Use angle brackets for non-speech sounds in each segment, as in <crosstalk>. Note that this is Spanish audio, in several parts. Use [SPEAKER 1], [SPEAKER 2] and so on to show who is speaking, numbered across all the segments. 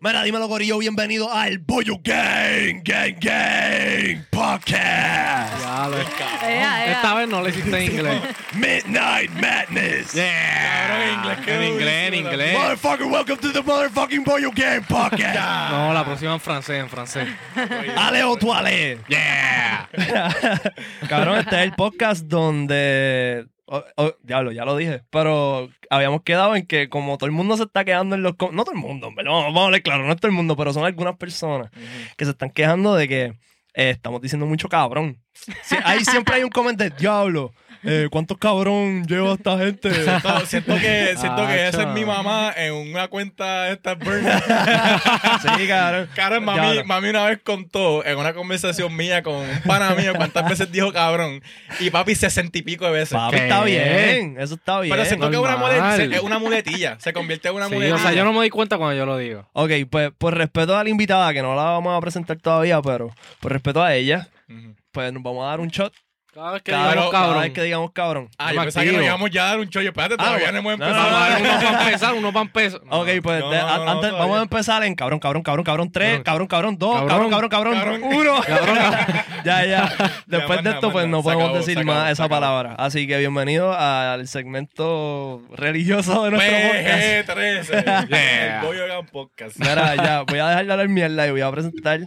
[SPEAKER 1] Mira, dímelo, Gorillo, bienvenido al Boyo Gang, Gang, Gang Podcast.
[SPEAKER 2] Ya lo
[SPEAKER 3] Ea, ea.
[SPEAKER 2] Esta vez no le hiciste en inglés. <laughs>
[SPEAKER 1] Midnight Madness.
[SPEAKER 2] Yeah.
[SPEAKER 4] en inglés,
[SPEAKER 2] En inglés, en inglés.
[SPEAKER 1] Motherfucker, welcome to the motherfucking Boyo Gang Podcast. <laughs>
[SPEAKER 2] No, la próxima en francés, en francés. <laughs>
[SPEAKER 1] Ale o tu ale.
[SPEAKER 2] Yeah.
[SPEAKER 1] Cabrón, este es el podcast donde. Oh, oh, diablo, ya lo dije. Pero habíamos quedado en que, como todo el mundo se está quedando en los. No todo el mundo, pero vamos, vamos a hablar claro, no es todo el mundo, pero son algunas personas que se están quejando de que eh, estamos diciendo mucho cabrón. Sí, ahí siempre hay un comentario, diablo. Eh, ¿Cuántos cabrón lleva esta gente? <laughs>
[SPEAKER 4] No, siento que, siento que esa es mi mamá en una cuenta de esta burner. <laughs>
[SPEAKER 1] sí, cabrón.
[SPEAKER 4] Cabrón, mami, mami una vez contó en una conversación mía con un pana mío cuántas veces dijo cabrón. Y papi sesenta y pico de veces.
[SPEAKER 1] Papi,
[SPEAKER 2] ¿Qué?
[SPEAKER 1] está bien. Eso está bien.
[SPEAKER 4] Pero siento que es una,
[SPEAKER 2] normal.
[SPEAKER 4] mulet- es una muletilla. Se convierte en una
[SPEAKER 2] Sí,
[SPEAKER 4] muletilla.
[SPEAKER 2] o sea, yo no me doy cuenta cuando yo lo digo.
[SPEAKER 1] Ok, pues por respeto a la invitada, que no la vamos a presentar todavía, pero por respeto a ella, pues nos vamos a dar un shot
[SPEAKER 2] Cada vez que
[SPEAKER 1] cada,
[SPEAKER 2] digamos
[SPEAKER 1] cada
[SPEAKER 2] cabrón.
[SPEAKER 1] vez que digamos cabrón.
[SPEAKER 4] Ah,
[SPEAKER 2] Yo
[SPEAKER 4] pensaba que nos íbamos ya a dar un chollo. Espérate, todavía no, hemos
[SPEAKER 1] no,
[SPEAKER 4] empezado.
[SPEAKER 1] no,
[SPEAKER 2] Vamos a
[SPEAKER 1] no,
[SPEAKER 2] dar uno para empezar, uno para empezar. No. <laughs>
[SPEAKER 1] Ok, pues
[SPEAKER 4] no,
[SPEAKER 1] de-
[SPEAKER 4] no,
[SPEAKER 1] a-
[SPEAKER 4] no,
[SPEAKER 1] antes,
[SPEAKER 4] todavía.
[SPEAKER 1] vamos a empezar en cabrón, cabrón, cabrón, cabrón, tres, cabrón, cabrón, dos, cabrón,
[SPEAKER 2] Cabrón.
[SPEAKER 1] cabrón, cabrón,
[SPEAKER 4] Cabrón.
[SPEAKER 1] uno. <laughs>
[SPEAKER 2] Cabrón, <laughs>
[SPEAKER 1] ya, ya. Después de
[SPEAKER 4] nada,
[SPEAKER 1] esto,
[SPEAKER 4] más
[SPEAKER 1] pues
[SPEAKER 4] nada.
[SPEAKER 1] no
[SPEAKER 4] Se
[SPEAKER 1] podemos
[SPEAKER 4] acabó,
[SPEAKER 1] decir
[SPEAKER 4] se acabó,
[SPEAKER 1] más
[SPEAKER 4] se
[SPEAKER 1] esa
[SPEAKER 4] acabó.
[SPEAKER 1] palabra. Así que bienvenido al segmento religioso de nuestro podcast.
[SPEAKER 4] PG-13.
[SPEAKER 2] Yeah.
[SPEAKER 4] El Boyo Gang Podcast.
[SPEAKER 1] Mira, ya, voy a dejar de hablar mierda y voy a presentar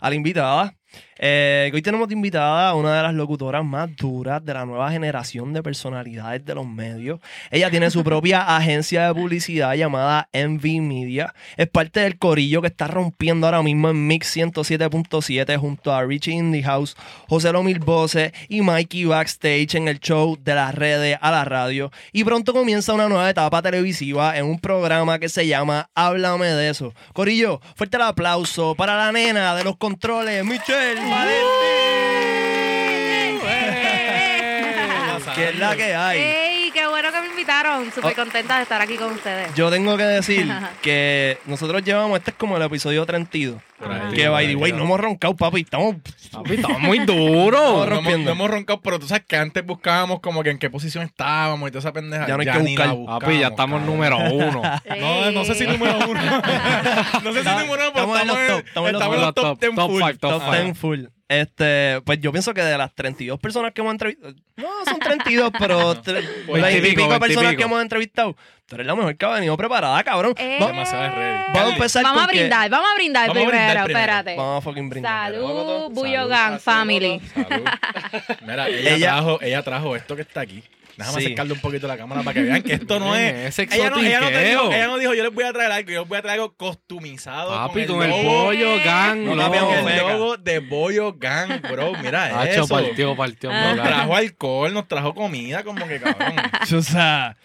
[SPEAKER 1] a la invitada. Eh, hoy tenemos invitada a una de las locutoras más duras de la nueva generación de personalidades de los medios. Ella tiene su propia <laughs> agencia de publicidad llamada Envy Media. Es parte del corillo que está rompiendo ahora mismo en Mix 107.7 junto a Richie Indie House, José Lomil Bose y Mikey Backstage en el show de las redes a la radio. Y pronto comienza una nueva etapa televisiva en un programa que se llama Háblame de eso. Corillo, fuerte el aplauso para la nena de los controles, Michelle Valentín. <laughs> que es la que hay.
[SPEAKER 3] ¡Ey! ¡Qué bueno que me invitaron! Súper
[SPEAKER 1] Oh.
[SPEAKER 3] contenta de estar aquí con ustedes.
[SPEAKER 1] Yo tengo que decir <laughs> que nosotros llevamos, este es como el episodio 32.
[SPEAKER 4] Por ahí,
[SPEAKER 1] Que by the way, no hemos roncado, papi. Estamos.
[SPEAKER 2] Papi, estamos <laughs> muy duros.
[SPEAKER 1] Estamos
[SPEAKER 4] No no hemos roncado, pero tú sabes que antes buscábamos como que en qué posición estábamos y toda esa pendeja.
[SPEAKER 1] Ya no hay que buscar.
[SPEAKER 2] Papi, ya estamos
[SPEAKER 4] cabrón.
[SPEAKER 2] número uno. <laughs>
[SPEAKER 4] No, no sé si número uno. no sé si número uno, pero
[SPEAKER 1] estamos en los
[SPEAKER 4] estamos,
[SPEAKER 1] top, estamos en los
[SPEAKER 4] estamos
[SPEAKER 2] top,
[SPEAKER 4] top 10
[SPEAKER 2] top
[SPEAKER 4] full.
[SPEAKER 2] top
[SPEAKER 1] Top
[SPEAKER 2] five.
[SPEAKER 1] 10 full. Este, pues yo pienso que de las 32 personas que hemos entrevistado, no son 32, <laughs> pero 20 y
[SPEAKER 2] veintipico,
[SPEAKER 1] pico personas que hemos entrevistado, tú eres la mejor que ha venido preparada, cabrón.
[SPEAKER 3] Eh,
[SPEAKER 1] Va-
[SPEAKER 4] Demasiado ready.
[SPEAKER 1] Vamos a empezar
[SPEAKER 3] Vamos a brindar, vamos a brindar
[SPEAKER 4] Vamos a
[SPEAKER 3] primero,
[SPEAKER 4] brindar primero.
[SPEAKER 3] espérate.
[SPEAKER 1] Vamos a fucking brindar.
[SPEAKER 3] Salud, Buyo
[SPEAKER 4] Salud,
[SPEAKER 3] Gang Family.
[SPEAKER 4] Salud. Mira, ella, <laughs>
[SPEAKER 1] Ella-
[SPEAKER 4] trajo, ella trajo esto que está aquí. Déjame
[SPEAKER 1] Sí.
[SPEAKER 4] acercarle un poquito la cámara para que vean que esto no es.
[SPEAKER 2] ese
[SPEAKER 4] Ella no, ella, no dijo, ella no dijo, yo les voy a traer algo, yo les voy a traer algo costumizado.
[SPEAKER 2] Papi,
[SPEAKER 4] con
[SPEAKER 2] con el
[SPEAKER 4] logo,
[SPEAKER 2] pollo, gang,
[SPEAKER 1] No
[SPEAKER 4] con el logo de Bollo Gang, bro. Mira <laughs>
[SPEAKER 2] Hacho,
[SPEAKER 4] eso.
[SPEAKER 2] partió, partió.
[SPEAKER 3] Ah.
[SPEAKER 4] Nos trajo alcohol, nos trajo comida, como que cabrón. <laughs>
[SPEAKER 1] O sea,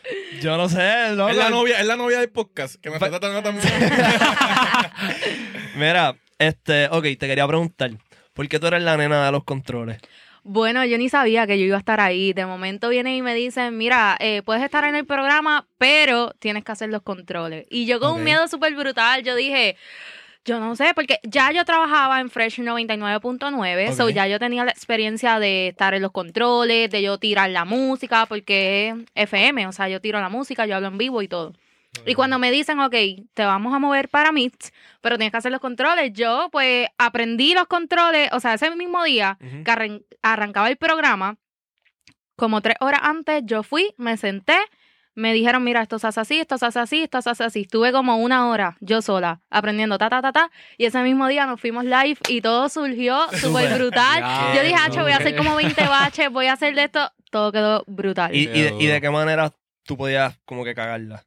[SPEAKER 1] yo no sé, loco.
[SPEAKER 4] es, la novia, es la novia del podcast, que me está tratando también. <laughs>
[SPEAKER 1] Mira, este, ok, te quería preguntar, ¿por qué tú eres la nena de los controles?
[SPEAKER 3] Bueno, yo ni sabía que yo iba a estar ahí. De momento vienen y me dicen, mira, eh, puedes estar en el programa, pero tienes que hacer los controles. Y yo con un miedo súper brutal, yo dije, yo no sé, porque ya yo trabajaba en Fresh 99.9, so
[SPEAKER 1] Ok.
[SPEAKER 3] ya yo tenía la experiencia de estar en los controles, de yo tirar la música, porque es FM, o sea, yo tiro la música, yo hablo en vivo y todo. Y cuando me dicen, ok, te vamos a mover para Mix, pero tienes que hacer los controles, yo pues aprendí los controles, o sea, ese mismo día que arran- arrancaba el programa, como tres horas antes, yo fui, me senté, me dijeron, mira, esto se hace así, esto se hace así, esto se hace así. Estuve como una hora yo sola aprendiendo ta, ta, ta, ta. Y ese mismo día nos fuimos live y todo surgió <laughs> súper brutal.
[SPEAKER 2] Ya,
[SPEAKER 3] yo dije,
[SPEAKER 2] no,
[SPEAKER 3] hacho, voy a hacer como 20 <laughs> baches, voy a hacer de esto. Todo quedó brutal.
[SPEAKER 1] ¿Y, y de, y de qué manera tú podías como que cagarla?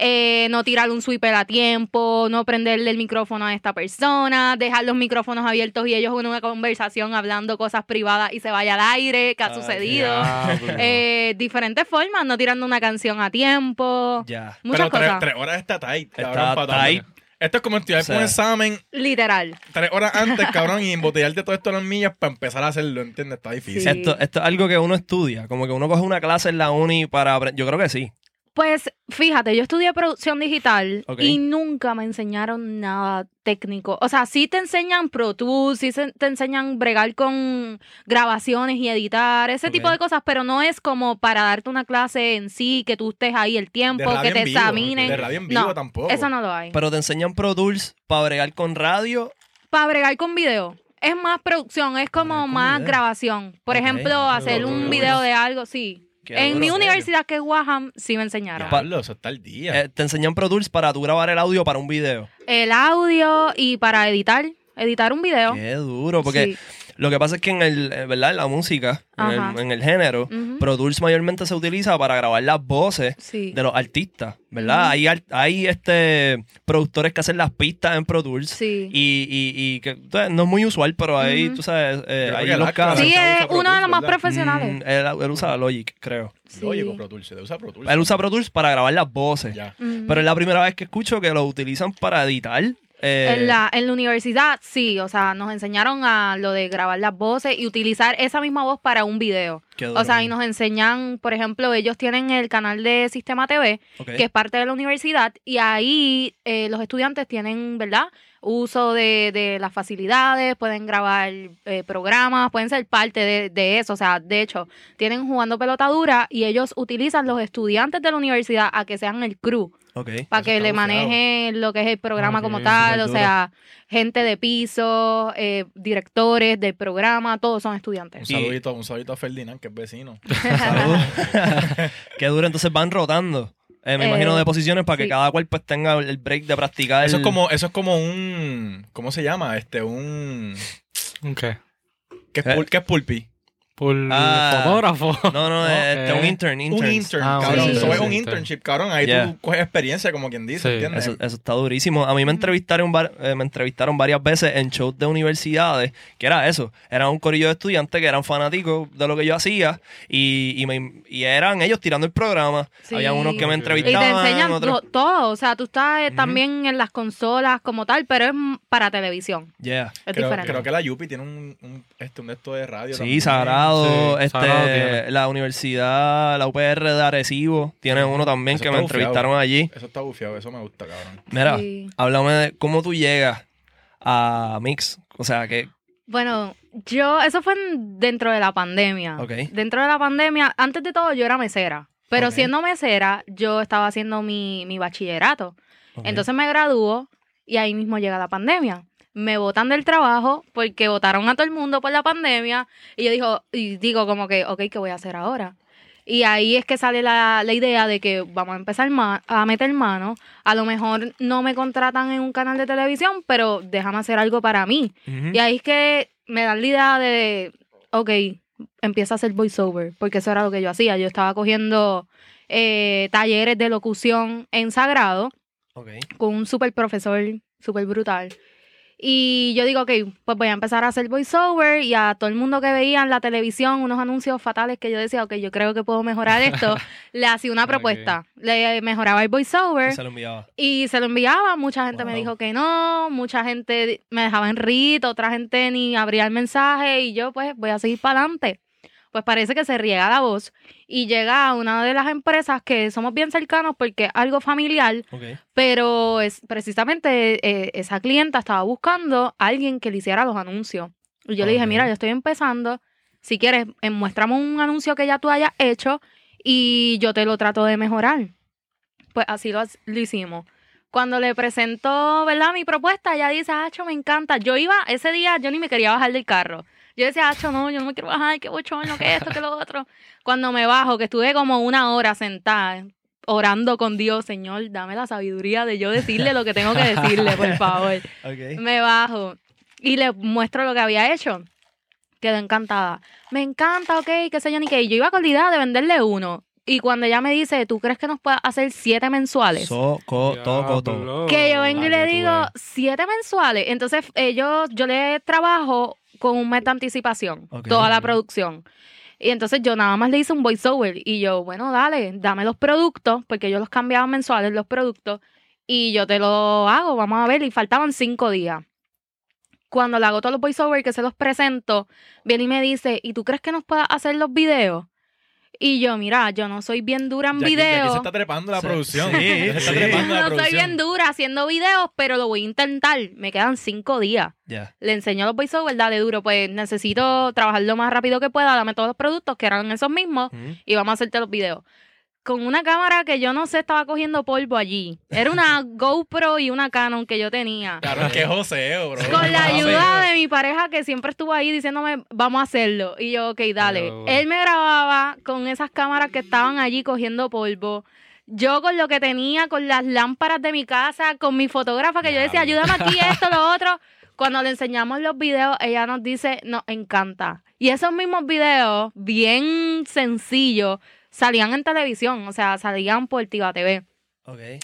[SPEAKER 3] Eh, no tirar un sweeper a tiempo, no prenderle el micrófono a esta persona, dejar los micrófonos abiertos y ellos en una conversación hablando cosas privadas y se vaya al aire, que ha
[SPEAKER 1] Ay,
[SPEAKER 3] sucedido. <laughs> Eh, diferentes formas, no tirando una canción a tiempo,
[SPEAKER 1] Ya.
[SPEAKER 3] muchas
[SPEAKER 4] Pero tres,
[SPEAKER 3] cosas.
[SPEAKER 4] tres horas está tight,
[SPEAKER 1] Está tight.
[SPEAKER 4] Esto es como estudiar
[SPEAKER 1] O sea,
[SPEAKER 4] un examen
[SPEAKER 3] Literal.
[SPEAKER 4] tres horas antes, <laughs> cabrón, y embotellarte todo esto en las millas para empezar a hacerlo, ¿entiendes? Está difícil.
[SPEAKER 3] Sí.
[SPEAKER 1] Esto, esto es algo que uno estudia, como que uno coge una clase en la uni para aprender. Yo creo que sí.
[SPEAKER 3] Pues fíjate, yo estudié producción digital y nunca me enseñaron nada técnico. O sea, sí te enseñan Pro Tools, sí se- te enseñan bregar con grabaciones y editar, ese tipo de cosas, pero no es como para darte una clase en sí, que tú estés ahí el tiempo, que te examinen.
[SPEAKER 4] De radio en vivo
[SPEAKER 3] No,
[SPEAKER 4] tampoco.
[SPEAKER 3] Eso no lo hay.
[SPEAKER 1] Pero te enseñan Pro Tools para bregar con radio.
[SPEAKER 3] Para bregar con video. Es más producción, es como
[SPEAKER 1] Bregar con
[SPEAKER 3] más
[SPEAKER 1] video.
[SPEAKER 3] grabación. Por ejemplo, hacer un video de algo, sí.
[SPEAKER 1] Qué
[SPEAKER 3] en
[SPEAKER 1] duro,
[SPEAKER 3] mi universidad, que es Waham, sí me enseñaron.
[SPEAKER 4] Diablo, eso está al día.
[SPEAKER 1] Eh, te enseñan Pro Tools para tú grabar el audio para un video.
[SPEAKER 3] El audio y para editar, editar un video.
[SPEAKER 1] Qué duro, porque
[SPEAKER 3] Sí.
[SPEAKER 1] Lo que pasa es que en el, eh, ¿verdad? En la música, en el, en el género,
[SPEAKER 3] Ujú.
[SPEAKER 1] Pro Tools mayormente se utiliza para grabar las voces
[SPEAKER 3] Sí.
[SPEAKER 1] de los artistas, ¿verdad? Hay, hay este productores que hacen las pistas en Pro Tools.
[SPEAKER 3] Sí.
[SPEAKER 1] Y, y, y que no es muy usual, pero ahí, tú sabes, eh, ahí los casos.
[SPEAKER 3] Sí, es uno de los más
[SPEAKER 4] ¿verdad?
[SPEAKER 3] profesionales.
[SPEAKER 1] Mm, él, él usa Logic, creo.
[SPEAKER 3] Sí.
[SPEAKER 4] Oye, Pro Tools, se usa Pro Tools.
[SPEAKER 1] Él usa Pro Tools para grabar las voces.
[SPEAKER 4] Ya.
[SPEAKER 1] Pero es la primera vez que escucho que lo utilizan para editar. Eh,
[SPEAKER 3] En la, en la universidad, sí, o sea, nos enseñaron a lo de grabar las voces y utilizar esa misma voz para un video. O sea, y nos enseñan, por ejemplo, ellos tienen el canal de Sistema TV, que es parte de la universidad, y ahí eh, los estudiantes tienen, ¿verdad? Uso de, de las facilidades, pueden grabar eh, programas, pueden ser parte de, de eso. O sea, de hecho, tienen jugando pelota dura y ellos utilizan los estudiantes de la universidad a que sean el crew,
[SPEAKER 1] Ok.
[SPEAKER 3] para que le manejen lo que es el programa como tal. O sea, gente de piso, eh, directores del programa, todos son
[SPEAKER 4] Un
[SPEAKER 3] estudiantes.
[SPEAKER 4] saludito, un saludito a Ferdinand, que es vecino. <laughs> <laughs>
[SPEAKER 1] Qué duro, entonces van rotando. Eh, me
[SPEAKER 3] Eh,
[SPEAKER 1] imagino de posiciones para que
[SPEAKER 3] sí.
[SPEAKER 1] cada cual pues tenga el break de practicar.
[SPEAKER 4] Eso es como, eso es como un, ¿cómo se llama? Este, un,
[SPEAKER 2] ¿Qué?
[SPEAKER 4] ¿qué es,
[SPEAKER 1] ¿Eh?
[SPEAKER 4] pul- qué es pulpi?
[SPEAKER 2] Por
[SPEAKER 1] Ah.
[SPEAKER 2] fotógrafo. <laughs>
[SPEAKER 1] No, no, <laughs> este,
[SPEAKER 2] Ok.
[SPEAKER 1] un intern.
[SPEAKER 4] Un
[SPEAKER 1] interns.
[SPEAKER 4] intern,
[SPEAKER 2] Ah,
[SPEAKER 4] cabrón.
[SPEAKER 3] sí,
[SPEAKER 4] Eso es un internship, cabrón. Ahí
[SPEAKER 1] Yeah.
[SPEAKER 4] tú coges experiencia, como quien dice,
[SPEAKER 2] Sí.
[SPEAKER 4] ¿entiendes?
[SPEAKER 1] Eso, eso está durísimo. A mí me entrevistaron, eh, me entrevistaron varias veces en shows de universidades, que era eso. Era un corillo de estudiantes que eran fanáticos de lo que yo hacía y, y, me- y eran ellos tirando el programa.
[SPEAKER 3] Sí.
[SPEAKER 1] Había unos que me
[SPEAKER 2] Y te
[SPEAKER 3] Y
[SPEAKER 1] entrevistaban.
[SPEAKER 3] te enseñan
[SPEAKER 1] otros-
[SPEAKER 3] todo, o sea, tú estás eh, también en las consolas como tal, pero es para televisión,
[SPEAKER 1] Yeah.
[SPEAKER 3] es
[SPEAKER 4] Creo,
[SPEAKER 3] diferente.
[SPEAKER 4] creo que la Yupi tiene un, un, este, un de esto de radio.
[SPEAKER 1] Sí,
[SPEAKER 4] también.
[SPEAKER 1] Sagrado,
[SPEAKER 2] Sí,
[SPEAKER 1] este,
[SPEAKER 2] Sagrado
[SPEAKER 1] la universidad, la UPR de Arecibo, tiene uno también
[SPEAKER 4] Eso
[SPEAKER 1] que me
[SPEAKER 4] bufiado.
[SPEAKER 1] entrevistaron allí.
[SPEAKER 4] Eso está bufiado, eso me gusta, cabrón.
[SPEAKER 1] Mira,
[SPEAKER 3] Sí.
[SPEAKER 1] háblame de cómo tú llegas a Mix. O sea, que,
[SPEAKER 3] Bueno, yo, eso fue en- dentro de la pandemia.
[SPEAKER 1] Ok.
[SPEAKER 3] Dentro de la pandemia, antes de todo yo era mesera, pero siendo mesera, yo estaba haciendo mi, mi bachillerato. Entonces me graduó y ahí mismo llega la pandemia. Me botan del trabajo porque votaron a todo el mundo por la pandemia y yo digo, y digo como que, ok, ¿qué voy a hacer ahora? Y ahí es que sale la, la idea de que vamos a empezar a meter mano. A lo mejor no me contratan en un canal de televisión, pero déjame hacer algo para mí. Y ahí es que me dan la idea de, ok, empieza a hacer voiceover, porque eso era lo que yo hacía. Yo estaba cogiendo eh, talleres de locución en Sagrado
[SPEAKER 1] Ok.
[SPEAKER 3] con un super profesor, súper brutal. Y yo digo, ok, pues voy a empezar a hacer voiceover y a todo el mundo que veía en la televisión unos anuncios fatales que yo decía, ok, yo creo que puedo mejorar esto, <laughs> le hacía una propuesta. Le mejoraba el voiceover
[SPEAKER 1] Y se lo enviaba.
[SPEAKER 3] y se lo enviaba. Mucha gente me dijo que no, mucha gente me dejaba en rito, otra gente ni abría el mensaje y yo pues voy a seguir para adelante. Pues parece que se riega la voz y llega a una de las empresas que somos bien cercanos porque es algo familiar,
[SPEAKER 1] Ok.
[SPEAKER 3] pero es precisamente eh, esa clienta estaba buscando a alguien que le hiciera los anuncios. Y yo le dije, mira, yo estoy empezando, si quieres, eh, muéstrame un anuncio que ya tú hayas hecho y yo te lo trato de mejorar. Pues así lo, lo hicimos. Cuando le presentó, ¿verdad? Mi propuesta, ella dice, Acho, me encanta. Yo iba, ese día yo ni me quería bajar del carro. Yo decía, Acho, no, yo no me quiero bajar, qué bochorno, que esto, que lo otro. Cuando me bajo, que estuve como una hora sentada, orando con Dios, Señor, dame la sabiduría de yo decirle lo que tengo que decirle, por favor. <laughs> Me bajo y le muestro lo que había hecho. Quedó encantada. Me encanta, ok, qué sé yo ni qué. Y yo iba con la idea de venderle uno. Y cuando ella me dice, ¿tú crees que nos pueda hacer siete mensuales?
[SPEAKER 1] Toco, todo.
[SPEAKER 2] Diablo.
[SPEAKER 3] que yo vengo y le digo, siete mensuales. Entonces, ellos, yo le trabajo con un mes de anticipación, toda la producción. Y entonces yo nada más le hice un voiceover. Y yo, bueno, dale, dame los productos, porque yo los cambiaba mensuales, los productos. Y yo te lo hago, vamos a ver. Y faltaban cinco días. Cuando le hago todos los voiceovers que se los presento, viene y me dice, ¿y tú crees que nos pueda hacer los videos? Y yo, mira, yo no soy bien dura en
[SPEAKER 4] Jackie
[SPEAKER 3] video.
[SPEAKER 4] se está trepando la
[SPEAKER 1] Sí,
[SPEAKER 4] producción.
[SPEAKER 1] sí,
[SPEAKER 4] se está
[SPEAKER 1] sí.
[SPEAKER 4] trepando la
[SPEAKER 3] No soy
[SPEAKER 4] producción.
[SPEAKER 3] bien dura haciendo videos, pero lo voy a intentar. Me quedan cinco días.
[SPEAKER 1] Ya.
[SPEAKER 3] Le enseño los voiceovers, dale duro. Pues necesito trabajar lo más rápido que pueda. Dame todos los productos que eran esos mismos y vamos a hacerte los videos. Con una cámara que yo no sé, estaba cogiendo polvo allí. Era una <laughs> GoPro y una Canon que yo tenía.
[SPEAKER 4] Cabrón, qué joseo, bro.
[SPEAKER 3] Con la ayuda de mi pareja que siempre estuvo ahí diciéndome, vamos a hacerlo. Y yo, ok, dale.
[SPEAKER 2] Pero-
[SPEAKER 3] Él me grababa con esas cámaras que estaban allí cogiendo polvo. Yo con lo que tenía, con las lámparas de mi casa, con mi fotógrafa que yo decía, ayúdame aquí, esto, lo <laughs> otro. Cuando le enseñamos los videos, ella nos dice, nos encanta. Y esos mismos videos, bien sencillos, salían en televisión, o sea, salían por Tiva TV.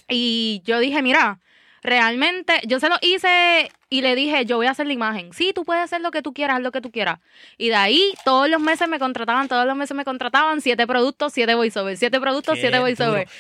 [SPEAKER 3] Y yo dije, mira, realmente, yo se lo hice y le dije, yo voy a hacer la imagen. Sí, tú puedes hacer lo que tú quieras, haz lo que tú quieras. Y de ahí, todos los meses me contrataban, todos los meses me contrataban, siete productos, siete voiceovers, siete productos,
[SPEAKER 1] Qué
[SPEAKER 3] siete voiceovers.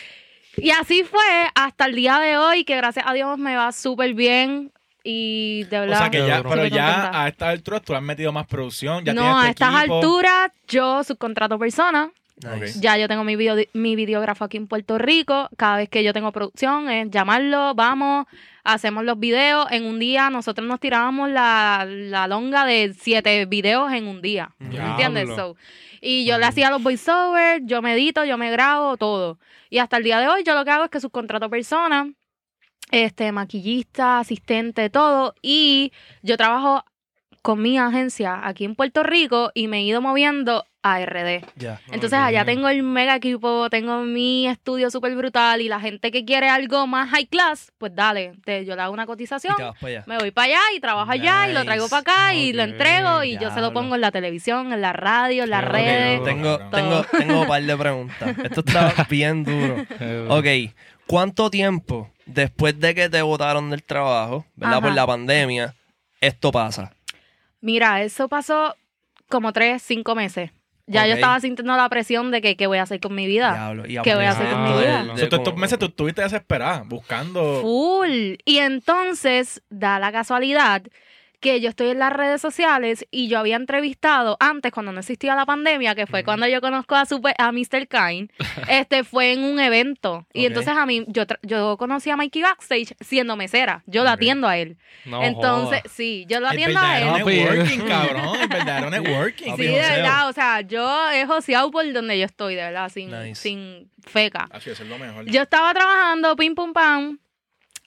[SPEAKER 3] Y así fue hasta el día de hoy, que gracias a Dios me va súper bien. Y de
[SPEAKER 4] O
[SPEAKER 3] verdad.
[SPEAKER 4] sea que ya, pero
[SPEAKER 3] contenta.
[SPEAKER 4] ya a esta altura tú has metido más producción, ya
[SPEAKER 3] no,
[SPEAKER 4] tienes
[SPEAKER 3] a estas
[SPEAKER 4] equipo.
[SPEAKER 3] alturas, yo subcontrato personas.
[SPEAKER 1] Nice.
[SPEAKER 3] Ya yo tengo mi, video, mi videógrafo aquí en Puerto Rico. Cada vez que yo tengo producción es llamarlo, vamos, hacemos los videos. En un día nosotros nos tirábamos la, la longa de siete videos en un día. ¿Me
[SPEAKER 2] Diablo.
[SPEAKER 3] entiendes? So, y yo le hacía los voiceovers, yo me edito, yo me grabo, todo. Y hasta el día de hoy yo lo que hago es que subcontrato personas, este, maquillista, asistente, todo. Y yo trabajo con mi agencia aquí en Puerto Rico y me he ido moviendo a RD.
[SPEAKER 1] Ya.
[SPEAKER 3] Entonces allá tengo el mega equipo, tengo mi estudio súper brutal y la gente que quiere algo más high class, pues dale, te- yo le hago una cotización, me voy para allá y trabajo allá y lo traigo para acá y lo entrego y yo se lo pongo en la televisión, en la radio, en las redes.
[SPEAKER 1] Tengo, tengo, tengo un par de preguntas. Esto está <laughs> bien <laughs> duro. Ok, ¿cuánto tiempo después de que te botaron del trabajo, ¿verdad?
[SPEAKER 3] Ajá.
[SPEAKER 1] Por la pandemia, esto pasa?
[SPEAKER 3] Mira, eso pasó como tres, cinco meses. Ya
[SPEAKER 1] Ok.
[SPEAKER 3] yo estaba sintiendo la presión de que qué voy a hacer con mi vida.
[SPEAKER 1] Diablo. Y
[SPEAKER 3] ¿Qué voy a hacer
[SPEAKER 2] con mi vida?
[SPEAKER 1] de-
[SPEAKER 4] tú estos meses tú estuviste desesperada, buscando...
[SPEAKER 3] Full. Y entonces da la casualidad que yo estoy en las redes sociales y yo había entrevistado antes, cuando no existía la pandemia, que fue cuando yo conozco a, Super, a Mr. Kine, <laughs> este fue en un evento. Y entonces a mí, yo, yo conocí a Mikey backstage siendo mesera. Yo lo
[SPEAKER 4] Ok.
[SPEAKER 3] atiendo a él.
[SPEAKER 2] No
[SPEAKER 3] entonces, sí, yo lo atiendo a él.
[SPEAKER 4] Networking, cabrón. El verdadero <laughs> networking.
[SPEAKER 3] Sí, de verdad, o sea, yo he joseado por donde yo estoy, de verdad, sin,
[SPEAKER 1] Nice.
[SPEAKER 3] sin feca.
[SPEAKER 4] Así es lo mejor.
[SPEAKER 3] Yo estaba trabajando, pim pum pam.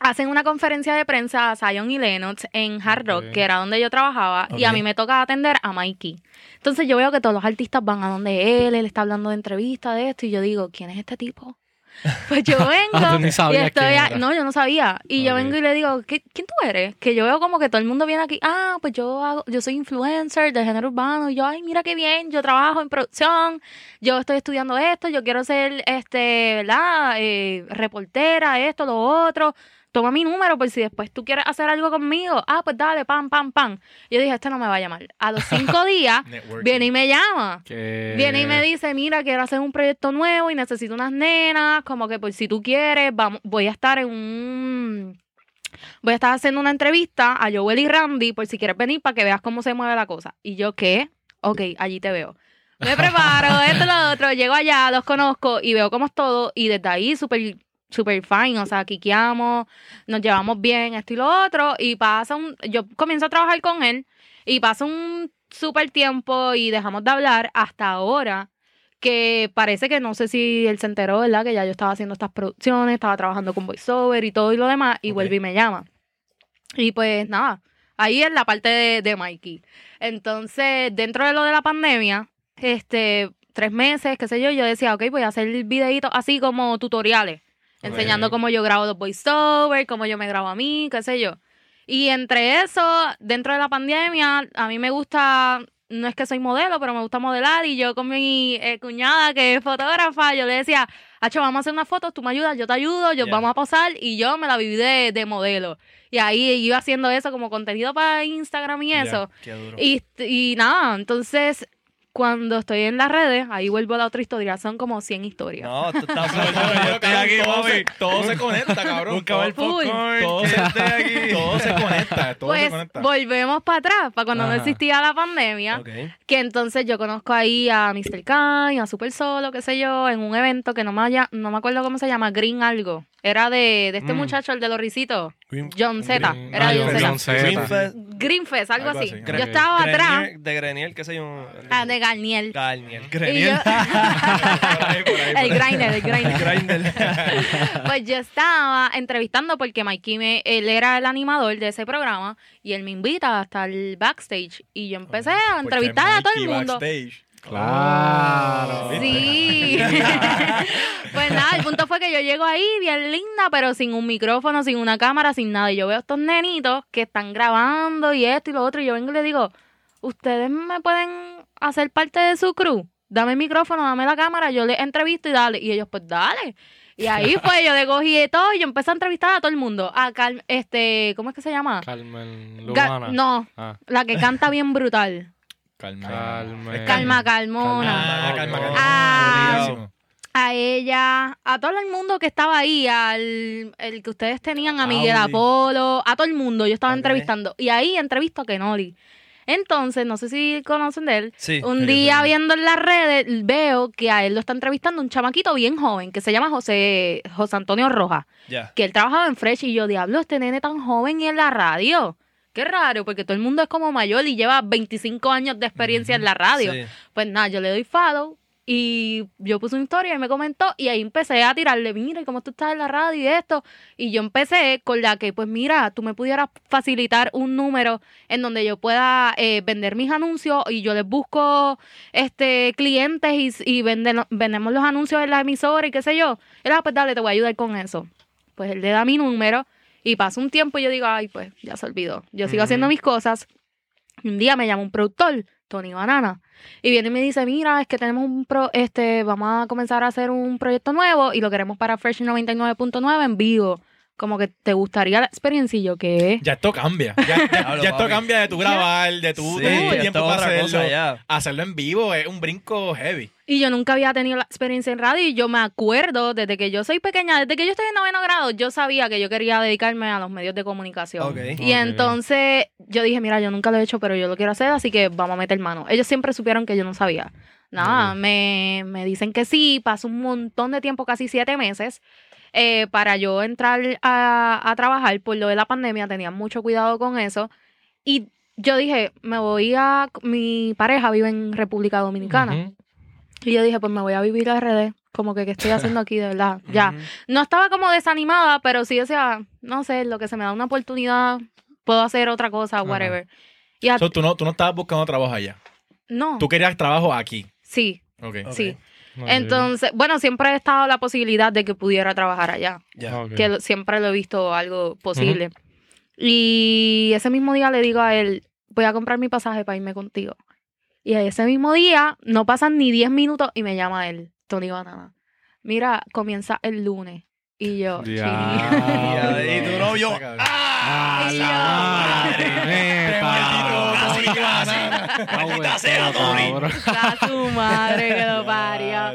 [SPEAKER 3] Hacen una conferencia de prensa Zion y Lennox en Hard Rock, que era donde yo trabajaba, y a mí me toca atender a Mikey. Entonces yo veo que todos los artistas van a donde él, él está hablando de entrevistas, de esto, y yo digo, ¿quién es este tipo? <laughs> Pues yo <laughs> vengo
[SPEAKER 2] Ah,
[SPEAKER 3] y estoy a- no, yo no sabía. Y yo vengo y le digo, ¿Qué, ¿quién tú eres? Que yo veo como que todo el mundo viene aquí, ah, pues yo hago, yo soy influencer de género urbano, y yo, ay, mira qué bien, yo trabajo en producción, yo estoy estudiando esto, yo quiero ser, este, ¿verdad? Eh, reportera, esto, lo otro. Toma mi número por si después tú quieres hacer algo conmigo. Ah, pues dale, pam, pam, pam. Yo dije, este no me va a llamar. A los cinco <laughs> días, viene y me llama.
[SPEAKER 2] Que-
[SPEAKER 3] Viene y me dice, mira, quiero hacer un proyecto nuevo y necesito unas nenas, como que por si tú quieres, vamos, voy a estar en un... Voy a estar haciendo una entrevista a Joel y Randy por si quieres venir para que veas cómo se mueve la cosa. Y yo, ¿qué? Ok, allí te veo. Me preparo, esto, lo otro, llego allá, los conozco y veo cómo es todo y desde ahí súper super fine, o sea, quiqueamos, nos llevamos bien, esto y lo otro, y pasa un, yo comienzo a trabajar con él y pasa un súper tiempo y dejamos de hablar hasta ahora que parece que no sé si él se enteró, ¿verdad? Que ya yo estaba haciendo estas producciones, estaba trabajando con voiceover y todo y lo demás, y vuelve y me llama. Y pues nada, ahí es la parte de, de Mikey. Entonces, dentro de lo de la pandemia, este, tres meses, qué sé yo, yo decía, ok, voy a hacer videitos así como tutoriales, enseñando cómo yo grabo los voiceovers, cómo yo me grabo a mí, qué sé yo. Y entre eso, dentro de la pandemia, a mí me gusta, no es que soy modelo, pero me gusta modelar. Y yo con mi eh, cuñada, que es fotógrafa, yo le decía, Hacho, vamos a hacer unas fotos, tú me ayudas, yo te ayudo, yo vamos a posar. Y yo me la viví de, de modelo. Y ahí iba haciendo eso como contenido para Instagram y eso.
[SPEAKER 1] Qué duro.
[SPEAKER 3] Y, y nada, entonces cuando estoy en las redes, ahí vuelvo a la otra historia. Son como 100 historias.
[SPEAKER 1] No, tú estás bueno. Yo estoy aquí,
[SPEAKER 4] todo, se, todo se conecta, cabrón.
[SPEAKER 1] Buscaba el
[SPEAKER 4] todo,
[SPEAKER 3] Full.
[SPEAKER 1] popcorn.
[SPEAKER 4] todo se,
[SPEAKER 1] aquí.
[SPEAKER 4] todo se conecta. Todo se
[SPEAKER 3] pues
[SPEAKER 4] conecta.
[SPEAKER 3] volvemos para atrás, para cuando no existía la pandemia. Que entonces yo conozco ahí a Mr. Khan, a Super Solo, qué sé yo, en un evento que no me, haya- no me acuerdo cómo se llama, Green algo. Era de, de este
[SPEAKER 2] Mm.
[SPEAKER 3] muchacho, el de los risitos.
[SPEAKER 1] Green-
[SPEAKER 3] John Z. Era
[SPEAKER 2] ah,
[SPEAKER 3] John
[SPEAKER 2] John
[SPEAKER 3] Z.
[SPEAKER 2] Z.
[SPEAKER 1] Green Fest.
[SPEAKER 3] Green Fest, algo,
[SPEAKER 4] Algo
[SPEAKER 3] así.
[SPEAKER 4] así,
[SPEAKER 3] Yo estaba atrás.
[SPEAKER 1] De Grenier, qué sé yo.
[SPEAKER 3] Ah, de Garnier.
[SPEAKER 1] Garnier. Grenier.
[SPEAKER 3] yo- <laughs>
[SPEAKER 4] Por ahí, por ahí, por
[SPEAKER 3] el
[SPEAKER 4] ahí.
[SPEAKER 3] grinder, el.
[SPEAKER 1] Grindel. <laughs>
[SPEAKER 3] Pues yo estaba entrevistando porque Mikey, me, él era el animador de ese programa y él me invita hasta el backstage y yo empecé a entrevistar a todo el mundo.
[SPEAKER 4] backstage.
[SPEAKER 2] Claro.
[SPEAKER 3] Sí. <laughs> pues nada, el punto fue que yo llego ahí bien linda, pero sin un micrófono, sin una cámara, sin nada. Y yo veo a estos nenitos que están grabando y esto y lo otro. Y yo vengo y le digo, ¿ustedes me pueden hacer parte de su crew? Dame el micrófono, dame la cámara, yo les entrevisto y dale. Y ellos, pues dale. Y ahí fue, yo le cogí de todo y yo empecé a entrevistar a todo el mundo. A Cal- este, ¿cómo es que se llama?
[SPEAKER 2] Carmen
[SPEAKER 3] Ga-
[SPEAKER 2] Lumana.
[SPEAKER 3] no,
[SPEAKER 2] Ah,
[SPEAKER 3] la que canta bien brutal.
[SPEAKER 4] Calma.
[SPEAKER 2] Calme.
[SPEAKER 3] Calma, Calmona.
[SPEAKER 4] Ah, calma, calma.
[SPEAKER 3] Ah.
[SPEAKER 4] Buenísimo.
[SPEAKER 3] a ella, a todo el mundo que estaba ahí, al el que ustedes tenían, a Miguel
[SPEAKER 1] Audi.
[SPEAKER 3] Apolo, a todo el mundo, yo estaba entrevistando. Y ahí entrevisto a Kenoli. Entonces, no sé si conocen de él.
[SPEAKER 1] Sí.
[SPEAKER 3] Un día
[SPEAKER 4] sí.
[SPEAKER 3] viendo en las redes, veo que a él lo está entrevistando un chamaquito bien joven que se llama José, José Antonio Rojas,
[SPEAKER 1] Ya.
[SPEAKER 3] que él trabajaba en Fresh y yo, diablo, este nene tan joven y en la radio. Qué raro, porque todo el mundo es como mayor y lleva 25 años de experiencia en la radio.
[SPEAKER 1] Sí.
[SPEAKER 3] Pues nada, yo le doy follow y yo puse una historia y me comentó y ahí empecé a tirarle, mira, ¿y cómo tú estás en la radio y esto? Y yo empecé con la que, pues mira, tú me pudieras facilitar un número en donde yo pueda eh, vender mis anuncios y yo les busco este clientes y, y venden- vendemos los anuncios en la emisora y qué sé yo. Él, ah, pues dale, te voy a ayudar con eso. Pues él le da mi número y pasa un tiempo y yo digo, ay, pues ya se olvidó. Yo sigo haciendo mis cosas. Un día me llama un productor, Tony Banana, y viene y me dice, mira, es que tenemos un pro, este, vamos a comenzar a hacer un proyecto nuevo y lo queremos para Fresh 99.9 en vivo. Como que te gustaría la experiencia y yo, ¿qué?
[SPEAKER 4] Ya esto cambia. Ya, ya- <laughs>
[SPEAKER 1] Diablo,
[SPEAKER 4] ya esto cambia de tu grabar, de tu
[SPEAKER 1] Sí,
[SPEAKER 4] tiempo para hacerlo.
[SPEAKER 1] cosa ya.
[SPEAKER 4] Hacerlo en vivo es un brinco heavy.
[SPEAKER 3] Y yo nunca había tenido la experiencia en radio y yo me acuerdo desde que yo soy pequeña, desde que yo estoy en noveno grado, yo sabía que yo quería dedicarme a los medios de comunicación. Y entonces yo dije, mira, yo nunca lo he hecho, pero yo lo quiero hacer, así que vamos a meter mano. Ellos siempre supieron que yo no sabía. Nada, me, me dicen que sí, pasó un montón de tiempo, casi siete meses, eh, para yo entrar a, a trabajar. Por lo de la pandemia, tenía mucho cuidado con eso. Y yo dije, me voy a... Mi pareja vive en República Dominicana. Y yo dije, pues me voy a vivir a RD. Como que, ¿qué estoy haciendo <laughs> aquí, de verdad? Ya. No estaba como desanimada, pero sí decía, no sé, lo que se me da una oportunidad, puedo hacer otra cosa, whatever. Y a-
[SPEAKER 4] So, tú, no, tú no estabas buscando trabajo allá.
[SPEAKER 3] no,
[SPEAKER 4] Tú querías trabajo aquí.
[SPEAKER 3] sí,
[SPEAKER 4] Ok.
[SPEAKER 1] Ok.
[SPEAKER 3] sí. Entonces, bueno, siempre ha estado la posibilidad de que pudiera trabajar allá.
[SPEAKER 2] Ok.
[SPEAKER 3] que siempre lo he visto algo posible. Y ese mismo día le digo a él, voy a comprar mi pasaje para irme contigo. Y ese mismo día, no pasan ni 10 minutos y me llama él, Tony Banana. Mira, comienza el lunes. Y yo.
[SPEAKER 1] Y tu novio.
[SPEAKER 2] Ah, la madre. Ah,
[SPEAKER 1] Maldita sea, Tony.
[SPEAKER 3] su madre que lo parió.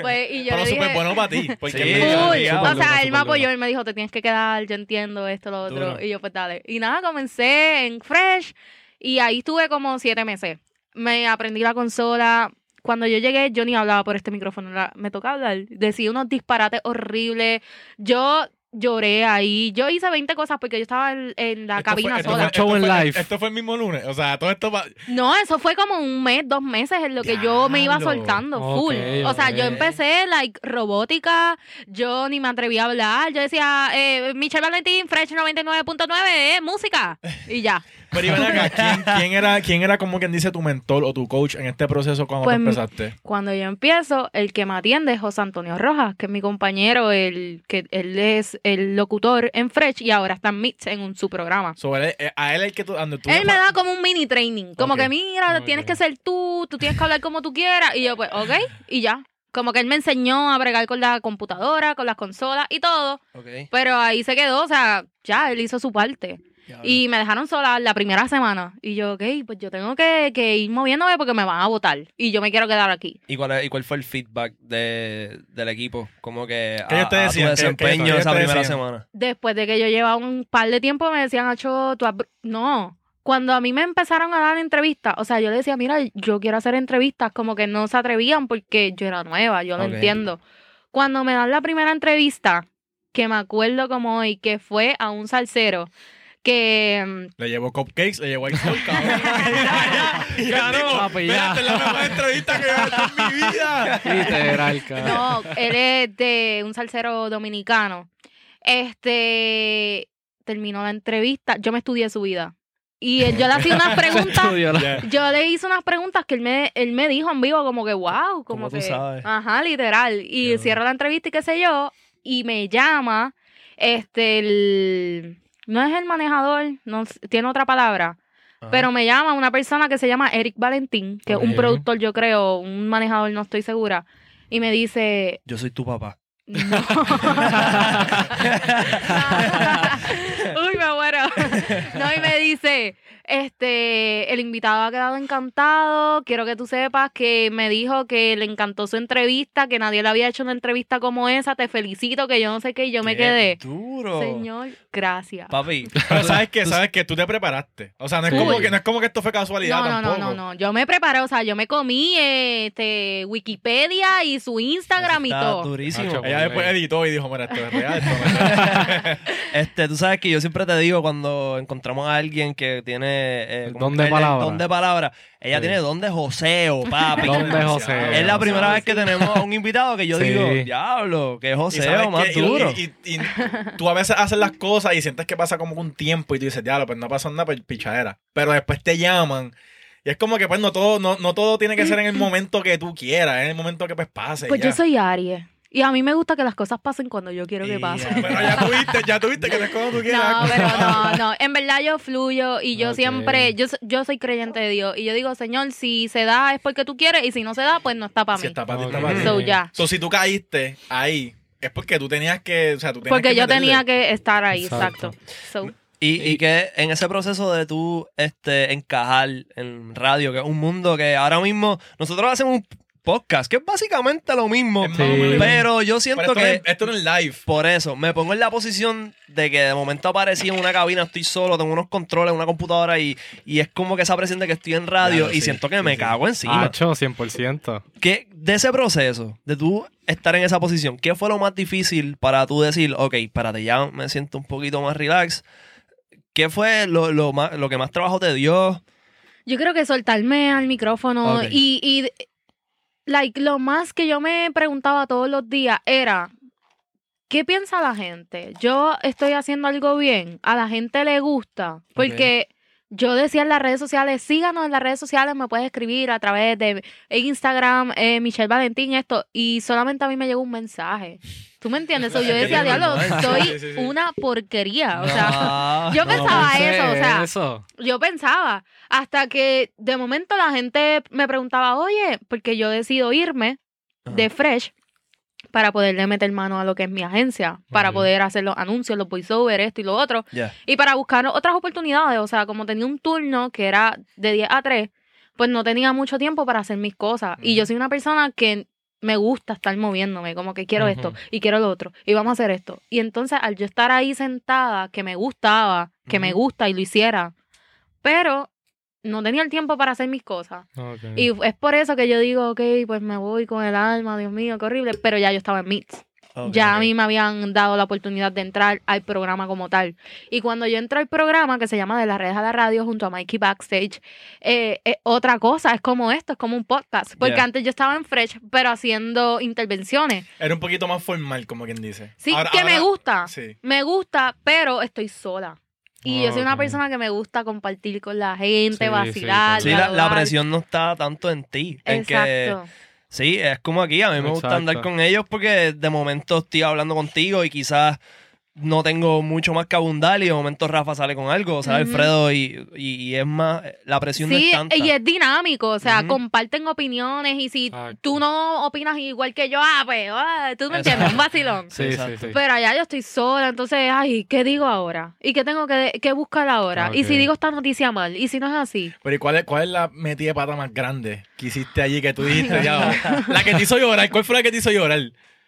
[SPEAKER 3] Pues, y yo
[SPEAKER 4] Pero
[SPEAKER 3] le dije,
[SPEAKER 4] súper bueno para ti. Porque
[SPEAKER 1] Sí.
[SPEAKER 3] O sea, él me apoyó, él me dijo, te tienes que quedar, yo entiendo esto, lo otro.
[SPEAKER 1] Duro.
[SPEAKER 3] Y yo, pues dale. Y nada, comencé en Fresh y ahí estuve como siete meses. Me aprendí la consola. Cuando yo llegué, yo ni hablaba por este micrófono, la- me tocaba hablar. Decía unos disparates horribles. Yo lloré ahí. Yo hice 20 cosas porque yo estaba en, en la
[SPEAKER 4] Esto fue-
[SPEAKER 3] cabina
[SPEAKER 4] esto
[SPEAKER 3] sola.
[SPEAKER 4] fue- esto
[SPEAKER 2] Show en
[SPEAKER 4] fue-
[SPEAKER 2] live.
[SPEAKER 4] Esto fue el mismo lunes. O sea, todo esto va.
[SPEAKER 3] No, eso fue como un mes, dos meses en lo que yo me iba soltando, full. O sea, yo empecé, like, robótica, yo ni me atreví a hablar, yo decía, eh, Michelle Valentín, Fresh 99.9, eh, música, y ya.
[SPEAKER 4] Pero Iván, acá, ¿quién, <laughs> quién era, ¿quién era como quien dice tu mentor o tu coach en este proceso cuando
[SPEAKER 3] Pues,
[SPEAKER 4] tú empezaste?
[SPEAKER 3] Cuando yo empiezo, el que me atiende es José Antonio Rojas, que es mi compañero, el que él es el locutor en Fresh y ahora está en Mix en un, su programa.
[SPEAKER 4] Él, a él el que tú, donde tú
[SPEAKER 3] Él me da como un mini training, como que mira, tienes que ser tú, tú tienes que hablar como tú quieras. Y yo, pues, ok, y ya. Como que él me enseñó a bregar con la computadora, con las consolas y todo.
[SPEAKER 1] Ok.
[SPEAKER 3] Pero ahí se quedó, o sea, ya, él hizo su parte. Y me dejaron sola la primera semana. Y yo, ok, pues yo tengo que, que ir moviéndome porque me van a votar. Y yo me quiero quedar aquí.
[SPEAKER 1] ¿Y cuál, y cuál fue el feedback de, del equipo? Como que
[SPEAKER 4] ¿Qué te
[SPEAKER 1] a, a
[SPEAKER 4] decían?
[SPEAKER 1] tu
[SPEAKER 4] ¿Qué- qué-
[SPEAKER 1] desempeño
[SPEAKER 4] qué ellos
[SPEAKER 1] esa
[SPEAKER 4] te
[SPEAKER 1] primera
[SPEAKER 4] decían?
[SPEAKER 1] semana.
[SPEAKER 3] Después de que yo llevaba un par de tiempo, me decían, Acho, tú has br-". No. Cuando a mí me empezaron a dar entrevistas, o sea, yo le decía, mira, yo quiero hacer entrevistas, como que no se atrevían porque yo era nueva, yo lo entiendo. Cuando me dan la primera entrevista, que me acuerdo como hoy, que fue a un salsero, que
[SPEAKER 4] Le llevó cupcakes, le llevó ice <laughs> cabrón.
[SPEAKER 2] Ya.
[SPEAKER 4] Espérate, es la mejor entrevista que he hecho en mi vida.
[SPEAKER 2] Literal, cabrón.
[SPEAKER 3] No, él es de un salsero dominicano. Este terminó la entrevista. Yo me estudié su vida. Y él- yo le hacía unas <laughs> preguntas. Yo le hice unas preguntas que él me, él me dijo en vivo, como que wow, como
[SPEAKER 1] Como tú
[SPEAKER 3] que.
[SPEAKER 1] sabes.
[SPEAKER 3] Ajá, literal. Y
[SPEAKER 1] Qué
[SPEAKER 3] cierra la entrevista y qué sé yo. Y me llama. Este, el. No es el manejador, no, tiene otra palabra.
[SPEAKER 1] Ajá.
[SPEAKER 3] Pero me llama una persona que se llama Eric Valentín, que es un productor, yo creo, un manejador, no estoy segura. Y me dice,
[SPEAKER 1] Yo soy tu papá.
[SPEAKER 3] no. <laughs> <laughs> <laughs> No, y me dice, este, el invitado ha quedado encantado. Quiero que tú sepas que me dijo que le encantó su entrevista, que nadie le había hecho una entrevista como esa. Te felicito, que yo no sé qué, y yo me
[SPEAKER 1] Qué
[SPEAKER 3] quedé.
[SPEAKER 1] duro.
[SPEAKER 3] Señor, gracias.
[SPEAKER 1] Papi. <laughs>
[SPEAKER 4] Pero sabes que, sabes que tú te preparaste. O sea, no es, como que, no es como que esto fue casualidad
[SPEAKER 3] No, no, no,
[SPEAKER 4] tampoco.
[SPEAKER 3] no, no. Yo me preparé, o sea, yo me comí este Wikipedia y su Instagram y todo.
[SPEAKER 1] durísimo.
[SPEAKER 2] Macho,
[SPEAKER 4] Ella después editó y dijo, mira, esto es real. Esto es real. <laughs>
[SPEAKER 1] Este, tú sabes que yo siempre te digo cuando encontramos a alguien que tiene eh,
[SPEAKER 2] El
[SPEAKER 1] ¿cómo
[SPEAKER 2] don de palabra.
[SPEAKER 1] don de palabra. Ella
[SPEAKER 2] Sí.
[SPEAKER 1] tiene don de joseo, papi. <laughs>
[SPEAKER 2] Don de joseo.
[SPEAKER 1] Es la primera vez que tenemos a un invitado que yo
[SPEAKER 2] Sí.
[SPEAKER 1] digo, diablo, que joseo más duro.
[SPEAKER 4] Y, y- y tú a veces haces las cosas y sientes que pasa como un tiempo y tú dices, diablo, pues no pasó nada, pues pichadera. Pero después te llaman. Y es como que pues no todo, no, no todo tiene que ser en el momento que tú quieras, en el momento que pues pase.
[SPEAKER 3] Pues
[SPEAKER 4] ya.
[SPEAKER 3] yo soy Aries. Y a mí me gusta que las cosas pasen cuando yo quiero que pasen.
[SPEAKER 4] Pero ya <laughs> tuviste, ya tuviste que no es cuando tú
[SPEAKER 3] No,
[SPEAKER 4] quieras.
[SPEAKER 3] pero no, <laughs> no. En verdad yo fluyo y yo siempre, yo, yo soy creyente de Dios. Y yo digo, Señor, si se da es porque tú quieres y si no se da, pues no está para
[SPEAKER 4] Si
[SPEAKER 3] mí.
[SPEAKER 4] está para ti, está para ti.
[SPEAKER 3] So ya.
[SPEAKER 4] So, si tú caíste ahí, es porque tú tenías que, o sea, tú tenías
[SPEAKER 3] Porque
[SPEAKER 4] que
[SPEAKER 3] yo
[SPEAKER 4] meterle.
[SPEAKER 3] tenía que estar ahí,
[SPEAKER 2] Exacto.
[SPEAKER 3] exacto. So,
[SPEAKER 1] Y, y que en ese proceso de tú este, encajar en radio, que es un mundo que ahora mismo nosotros hacemos un podcast, que es básicamente lo mismo,
[SPEAKER 2] Sí.
[SPEAKER 1] pero yo
[SPEAKER 4] Pero
[SPEAKER 1] siento
[SPEAKER 4] esto,
[SPEAKER 1] que...
[SPEAKER 4] no es, esto no es live.
[SPEAKER 1] Por eso, me pongo en la posición de que de momento aparecí en una cabina, estoy solo, tengo unos controles, una computadora y, y es como que esa presión de que estoy en radio
[SPEAKER 4] Claro,
[SPEAKER 1] y
[SPEAKER 4] sí,
[SPEAKER 1] siento que
[SPEAKER 4] sí,
[SPEAKER 1] me
[SPEAKER 4] sí.
[SPEAKER 1] cago encima.
[SPEAKER 2] Hacho, 100%.
[SPEAKER 1] ¿Qué, de ese proceso, de tú estar en esa posición, ¿qué fue lo más difícil para tú decir, ok, espérate, ya me siento un poquito más relax? ¿Qué fue lo, lo, más, lo que más trabajo te dio?
[SPEAKER 3] yo creo que soltarme al micrófono y like, lo más que yo me preguntaba todos los días era, ¿qué piensa la gente? ¿Yo estoy haciendo algo bien? ¿A la gente le gusta? Porque yo decía en las redes sociales, síganos en las redes sociales, me puedes escribir a través de Instagram, eh, Michelle Valentín, esto, y solamente a mí me llegó un mensaje. ¿Tú me entiendes? So, yo decía, diablo, soy
[SPEAKER 4] Sí, sí, sí.
[SPEAKER 3] una porquería. O sea,
[SPEAKER 1] No. <laughs>
[SPEAKER 3] yo pensaba eso, o sea,
[SPEAKER 2] eso.
[SPEAKER 3] yo pensaba, hasta que de momento la gente me preguntaba, oye, porque yo decido irme de Fresh para poderle meter mano a lo que es mi agencia, para poder hacer los anuncios, los voiceovers, esto y lo otro, y para buscar otras oportunidades. O sea, como tenía un turno que era de 10 a 3, pues no tenía mucho tiempo para hacer mis cosas. Y yo soy una persona que me gusta estar moviéndome, como que quiero esto y quiero lo otro, y vamos a hacer esto. Y entonces al yo estar ahí sentada, que me gustaba, que me gusta y lo hiciera, pero no tenía el tiempo para hacer mis cosas. Y es por eso que yo digo, ok, pues me voy con el alma, Dios mío, qué horrible. Pero ya yo estaba en Meets. Ya a mí me habían dado la oportunidad de entrar al programa como tal. Y cuando yo entro al programa, que se llama De las redes a la radio, junto a Mikey Backstage, eh, es otra cosa, es como esto, es como un podcast. Porque
[SPEAKER 1] Yeah.
[SPEAKER 3] antes yo estaba en Fresh, pero haciendo intervenciones.
[SPEAKER 4] Era un poquito más formal, como quien dice.
[SPEAKER 3] Sí,
[SPEAKER 4] Ahora-
[SPEAKER 3] que me gusta.
[SPEAKER 4] Sí.
[SPEAKER 3] Me gusta, pero estoy sola. Y yo soy una persona que me gusta compartir con la gente,
[SPEAKER 2] Sí,
[SPEAKER 3] vacilar.
[SPEAKER 1] Sí, la, presión no está tanto en ti. En que,
[SPEAKER 3] Exacto.
[SPEAKER 1] Sí, es como aquí. A mí me gusta andar con ellos porque de momento estoy hablando contigo y quizás no tengo mucho más que abundar y de momento Rafa sale con algo, o sea. Alfredo y, y, y es más, la presión no
[SPEAKER 3] Sí,
[SPEAKER 1] es tanta.
[SPEAKER 3] y es dinámico, o sea, comparten opiniones y si
[SPEAKER 2] Exacto.
[SPEAKER 3] tú no opinas igual que yo, ah, pues, ah, tú me entiendes, un vacilón.
[SPEAKER 2] Sí, sí,
[SPEAKER 1] Exacto.
[SPEAKER 2] sí.
[SPEAKER 3] Pero allá yo estoy sola, entonces, ay, ¿qué digo ahora? ¿Y qué tengo que, que buscar ahora? ¿Y si digo esta noticia mal? ¿Y si no es así?
[SPEAKER 4] Pero ¿y cuál es, cuál es la metida de pata más grande que hiciste allí que tú <laughs> dijiste, ya, la que te hizo llorar? ¿Cuál fue la que te hizo llorar?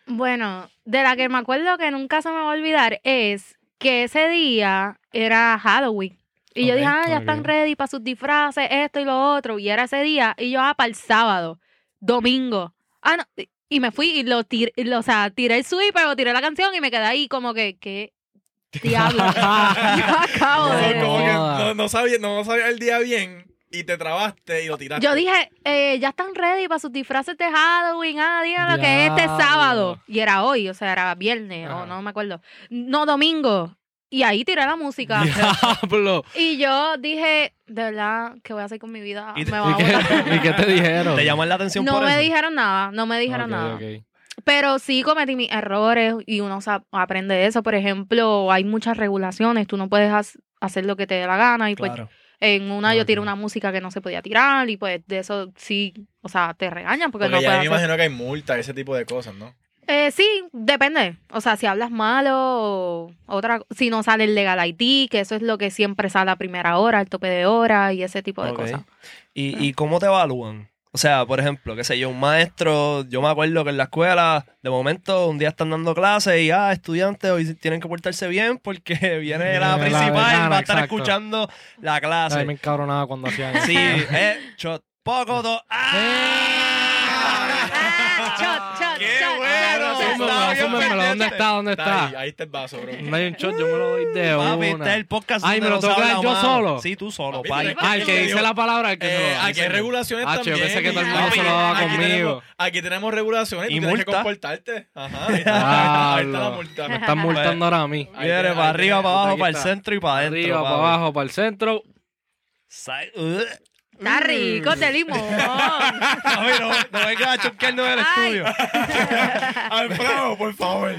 [SPEAKER 3] Bueno, de la que me acuerdo que nunca se me va a olvidar es que ese día era Halloween. Y yo dije, ah, ya están ready para sus disfraces, esto y lo otro. Y era ese día. Y yo, ah, para el sábado, domingo. Ah, no. y- me fui y lo tiré, o sea, tiré el sweeper o tiré la canción y me quedé ahí como que, ¿qué diablo? <laughs> <laughs> yo acabo
[SPEAKER 4] No,
[SPEAKER 3] de...
[SPEAKER 4] como que no, no sabía, no sabía el día bien y te trabaste y lo tiraste.
[SPEAKER 3] Yo dije, eh, ya están ready para sus disfraces de Halloween, ah, díganlo que es este sábado. Y era hoy, o sea, era viernes,
[SPEAKER 2] Ajá.
[SPEAKER 3] o no me acuerdo. No, domingo. Y ahí tiré la música. <laughs>
[SPEAKER 2] Diablo.
[SPEAKER 3] Y yo dije, de verdad, ¿qué voy a hacer con mi vida?
[SPEAKER 1] ¿Y te-
[SPEAKER 3] Me
[SPEAKER 2] ¿Y
[SPEAKER 3] a
[SPEAKER 2] qué. <laughs> ¿Y qué te dijeron?
[SPEAKER 1] ¿Te llaman la atención
[SPEAKER 3] No
[SPEAKER 1] por
[SPEAKER 3] me
[SPEAKER 1] eso?
[SPEAKER 3] dijeron nada, no me dijeron nada. Pero sí cometí mis errores y uno aprende de eso. Por ejemplo, hay muchas regulaciones, tú no puedes hacer lo que te dé la gana. Y pues
[SPEAKER 1] Claro.
[SPEAKER 3] En una yo tiré una música que no se podía tirar y pues de eso sí, o sea, te regañan porque,
[SPEAKER 4] Porque
[SPEAKER 3] no
[SPEAKER 4] ya
[SPEAKER 3] puedes
[SPEAKER 4] me
[SPEAKER 3] hacer.
[SPEAKER 4] imagino que hay multa, ese tipo de cosas, ¿no?
[SPEAKER 3] Eh, sí, depende. O sea, si hablas malo o otra, si no sale el legal ID, que eso es lo que siempre sale a primera hora, el tope de hora y ese tipo de cosas.
[SPEAKER 1] ¿Y, ¿Y cómo te evalúan? O sea, por ejemplo, qué sé yo, un maestro, yo me acuerdo que en la escuela, de momento, un día están dando clases y, ah, estudiantes hoy tienen que portarse bien porque <laughs> viene la
[SPEAKER 2] la
[SPEAKER 1] principal,
[SPEAKER 2] decana,
[SPEAKER 1] va a estar
[SPEAKER 2] exacto.
[SPEAKER 1] escuchando la
[SPEAKER 2] Ay,
[SPEAKER 1] clase.
[SPEAKER 2] me encabronaba cuando hacían eso.
[SPEAKER 1] Sí, eh, shot, poco, dos, <laughs> ¡ah!
[SPEAKER 3] Shot, shot,
[SPEAKER 1] ¡Qué
[SPEAKER 3] shot,
[SPEAKER 1] bueno!
[SPEAKER 2] Súmemelo. ¿Dónde está? ¿Dónde
[SPEAKER 4] Está ahí,
[SPEAKER 2] está?
[SPEAKER 4] ahí está el vaso, bro.
[SPEAKER 2] No hay un shot, yo me lo doy de
[SPEAKER 1] Papi,
[SPEAKER 2] una.
[SPEAKER 1] este es el podcast
[SPEAKER 2] Ay, me lo tengo que dar yo solo.
[SPEAKER 1] Sí, tú solo,
[SPEAKER 4] Papi,
[SPEAKER 2] Ah, el que dice la palabra, el que se
[SPEAKER 4] Eh,
[SPEAKER 2] lo da.
[SPEAKER 4] aquí hay regulaciones
[SPEAKER 2] Ah, yo
[SPEAKER 4] también.
[SPEAKER 2] pensé que todo el
[SPEAKER 1] mundo
[SPEAKER 4] Papi,
[SPEAKER 1] se lo
[SPEAKER 2] daba
[SPEAKER 4] aquí
[SPEAKER 2] conmigo.
[SPEAKER 4] Tenemos, aquí tenemos regulaciones y tienes que comportarte. Ajá, ahí está, está la multa.
[SPEAKER 2] Me están multando ahora a mí.
[SPEAKER 1] Viene para arriba, para abajo, para el
[SPEAKER 2] está.
[SPEAKER 1] centro y para adentro.
[SPEAKER 2] Arriba, para
[SPEAKER 1] papi.
[SPEAKER 2] abajo, para el centro.
[SPEAKER 3] Está rico de limón.
[SPEAKER 1] Papi, no, no vengas a choquearnos del
[SPEAKER 3] Ay.
[SPEAKER 1] estudio. <laughs>
[SPEAKER 4] Alfredo, por favor.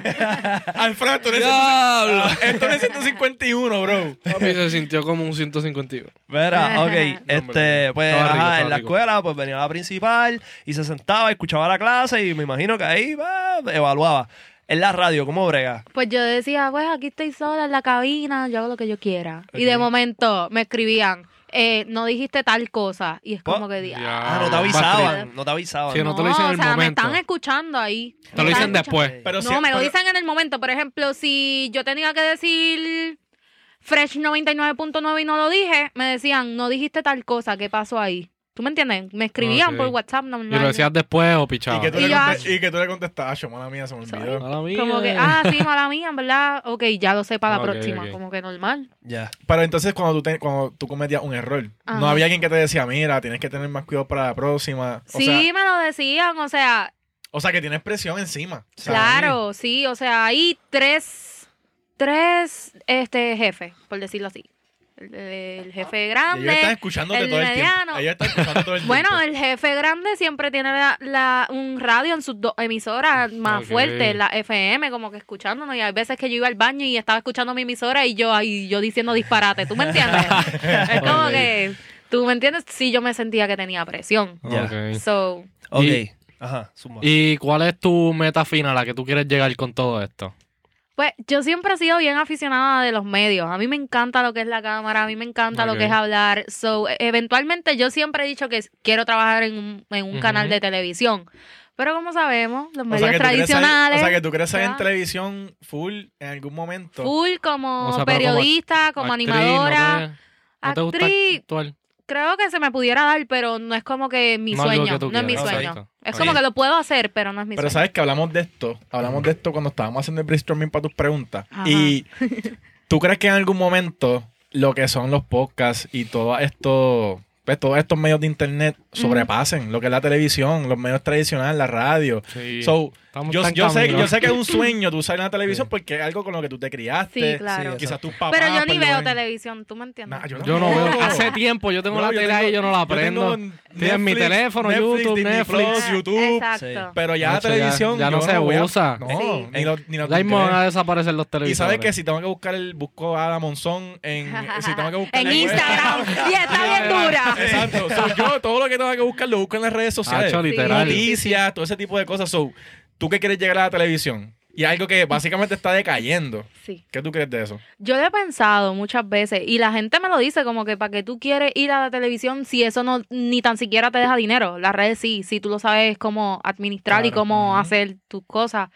[SPEAKER 4] Alfredo, esto no es,
[SPEAKER 2] ¡Diablo!
[SPEAKER 4] esto no es 151, bro.
[SPEAKER 2] Papi se sintió como un 151.
[SPEAKER 1] Mira, ok, este, pues
[SPEAKER 2] Estaba rico,
[SPEAKER 1] ajá,
[SPEAKER 2] estaba
[SPEAKER 1] en la
[SPEAKER 2] rico.
[SPEAKER 1] escuela pues venía la principal y se sentaba, escuchaba la clase y me imagino que ahí va, evaluaba. En la radio, ¿cómo brega?
[SPEAKER 3] Pues yo decía, pues aquí estoy sola en la cabina, yo hago lo que yo quiera. Y de momento me escribían, eh, no dijiste tal cosa. Y es como que di-
[SPEAKER 2] Ya.
[SPEAKER 1] Ah, no te
[SPEAKER 2] Ah,
[SPEAKER 1] avisaban, no te avisaban.
[SPEAKER 2] Sí, no te lo dicen en
[SPEAKER 3] o
[SPEAKER 2] el
[SPEAKER 3] sea,
[SPEAKER 2] momento.
[SPEAKER 3] me están escuchando ahí.
[SPEAKER 2] Te lo dicen después.
[SPEAKER 4] Pero
[SPEAKER 3] no, me lo dicen en el momento. Por ejemplo, si yo tenía que decir Fresh 99.9 y no lo dije, me decían, no dijiste tal cosa, ¿qué pasó ahí? ¿Tú me entiendes? Me escribían por WhatsApp
[SPEAKER 2] ¿Y
[SPEAKER 3] normal.
[SPEAKER 2] lo decías después o
[SPEAKER 4] Y
[SPEAKER 2] pichaba?
[SPEAKER 4] que, tú
[SPEAKER 3] Y
[SPEAKER 4] le
[SPEAKER 3] yo,
[SPEAKER 4] conte- y que tú le contestas, "Acho, mala mía, se me olvidó.
[SPEAKER 2] Mala mía.
[SPEAKER 3] Como que, ah, sí, mala mía, en verdad. Ok, ya lo sé para la próxima. Como que normal.
[SPEAKER 1] Ya.
[SPEAKER 4] Pero entonces cuando tú, te- cuando tú cometías un error, no
[SPEAKER 3] Ajá.
[SPEAKER 4] había alguien que te decía, mira, tienes que tener más cuidado para la próxima. O
[SPEAKER 3] sí,
[SPEAKER 4] sea,
[SPEAKER 3] me lo decían, o sea,
[SPEAKER 4] o sea, que tienes presión encima.
[SPEAKER 3] Claro, sí, o sea, hay tres, tres, este, jefes, por decirlo así. El, el jefe
[SPEAKER 4] Y ellos están
[SPEAKER 3] grande.
[SPEAKER 4] escuchándote
[SPEAKER 3] el
[SPEAKER 4] todo el tiempo.
[SPEAKER 3] mediano.
[SPEAKER 4] Ellos están escuchando todo el <laughs>
[SPEAKER 3] Bueno,
[SPEAKER 4] tiempo.
[SPEAKER 3] el jefe grande siempre tiene la, la- un radio en sus dos emisoras más
[SPEAKER 2] Ok.
[SPEAKER 3] fuertes, la FM, como que escuchándonos. Y hay veces que yo iba al baño y estaba escuchando mi emisora y yo ahí yo diciendo disparate. ¿Tú me entiendes? <laughs> es como que, ¿tú me entiendes? Sí, yo me sentía que tenía presión.
[SPEAKER 1] Ya.
[SPEAKER 2] Ok.
[SPEAKER 3] So,
[SPEAKER 1] Ok.
[SPEAKER 2] Y-
[SPEAKER 1] Ajá, suma.
[SPEAKER 2] ¿Y cuál es tu meta final a la que tú quieres llegar con todo esto?
[SPEAKER 3] Pues yo siempre he sido bien aficionada de los medios. A mí me encanta lo que es la cámara, a mí me encanta lo que es hablar. So, e- eventualmente yo siempre he dicho que quiero trabajar en un, en un canal de televisión. Pero como sabemos, los
[SPEAKER 4] O
[SPEAKER 3] medios tradicionales,
[SPEAKER 4] o sea, que tú salir en televisión full en algún momento.
[SPEAKER 3] full como
[SPEAKER 2] O sea, pero como
[SPEAKER 3] periodista, como,
[SPEAKER 2] Actriz,
[SPEAKER 3] animadora,
[SPEAKER 2] ¿No te, no te gusta
[SPEAKER 3] actriz,
[SPEAKER 2] actuar?
[SPEAKER 3] Creo que se me pudiera dar, pero no es como que mi
[SPEAKER 2] No
[SPEAKER 3] sueño,
[SPEAKER 2] que
[SPEAKER 3] no es mi sueño.
[SPEAKER 2] exacto.
[SPEAKER 3] Es como que lo puedo hacer, pero no es mi
[SPEAKER 4] Pero
[SPEAKER 3] sueño.
[SPEAKER 4] sabes que hablamos de esto, hablamos de esto cuando estábamos haciendo el brainstorming para tus preguntas.
[SPEAKER 3] Ajá.
[SPEAKER 4] Y <laughs> tú crees que en algún momento lo que son los podcasts y todo esto, pues, todos estos medios de internet sobrepasen lo que es la televisión, los medios tradicionales, la radio.
[SPEAKER 2] Sí.
[SPEAKER 4] So,
[SPEAKER 2] Estamos
[SPEAKER 4] Yo, yo sé, yo sé que es un <clears throat> sueño tú salir en la televisión porque es algo con lo que tú te criaste.
[SPEAKER 3] Sí, claro.
[SPEAKER 1] Sí,
[SPEAKER 4] Quizás tus papás.
[SPEAKER 3] Pero yo ni
[SPEAKER 4] lo
[SPEAKER 3] veo televisión, ¿tú me entiendes?
[SPEAKER 4] Nah, yo
[SPEAKER 2] Yo no veo. Hace tiempo yo tengo
[SPEAKER 4] Bro,
[SPEAKER 2] la
[SPEAKER 4] yo
[SPEAKER 2] tele
[SPEAKER 4] tengo-
[SPEAKER 2] ahí y yo no la
[SPEAKER 4] yo tengo
[SPEAKER 2] en mi
[SPEAKER 4] Netflix,
[SPEAKER 2] teléfono,
[SPEAKER 4] Netflix,
[SPEAKER 2] YouTube,
[SPEAKER 4] Disney
[SPEAKER 2] Netflix.
[SPEAKER 3] Ah,
[SPEAKER 4] Plus, YouTube.
[SPEAKER 3] Exacto.
[SPEAKER 4] Pero ya la
[SPEAKER 2] Nacho, ya-
[SPEAKER 4] televisión.
[SPEAKER 2] ya no se
[SPEAKER 4] a-
[SPEAKER 2] usa.
[SPEAKER 4] No,
[SPEAKER 3] Sí.
[SPEAKER 4] ni los ni los
[SPEAKER 2] Ya mismo van a desaparecer los
[SPEAKER 4] Y
[SPEAKER 2] televisores.
[SPEAKER 4] sabes que si tengo que buscar el busco a la Monzón en <laughs> si tengo que buscar
[SPEAKER 3] en Instagram. <laughs> y está bien dura.
[SPEAKER 4] Exacto. Yo todo lo que tengo que buscar lo busco en las redes sociales. Noticias, todo ese tipo de cosas. So, tú que quieres llegar a la televisión y algo que básicamente está decayendo.
[SPEAKER 3] Sí.
[SPEAKER 4] ¿Qué tú crees de eso?
[SPEAKER 3] Yo lo he pensado muchas veces y la gente me lo dice como que para que tú quieres ir a la televisión si eso no ni tan siquiera te deja dinero. Las redes sí, si tú lo sabes cómo administrar y cómo hacer tus cosas.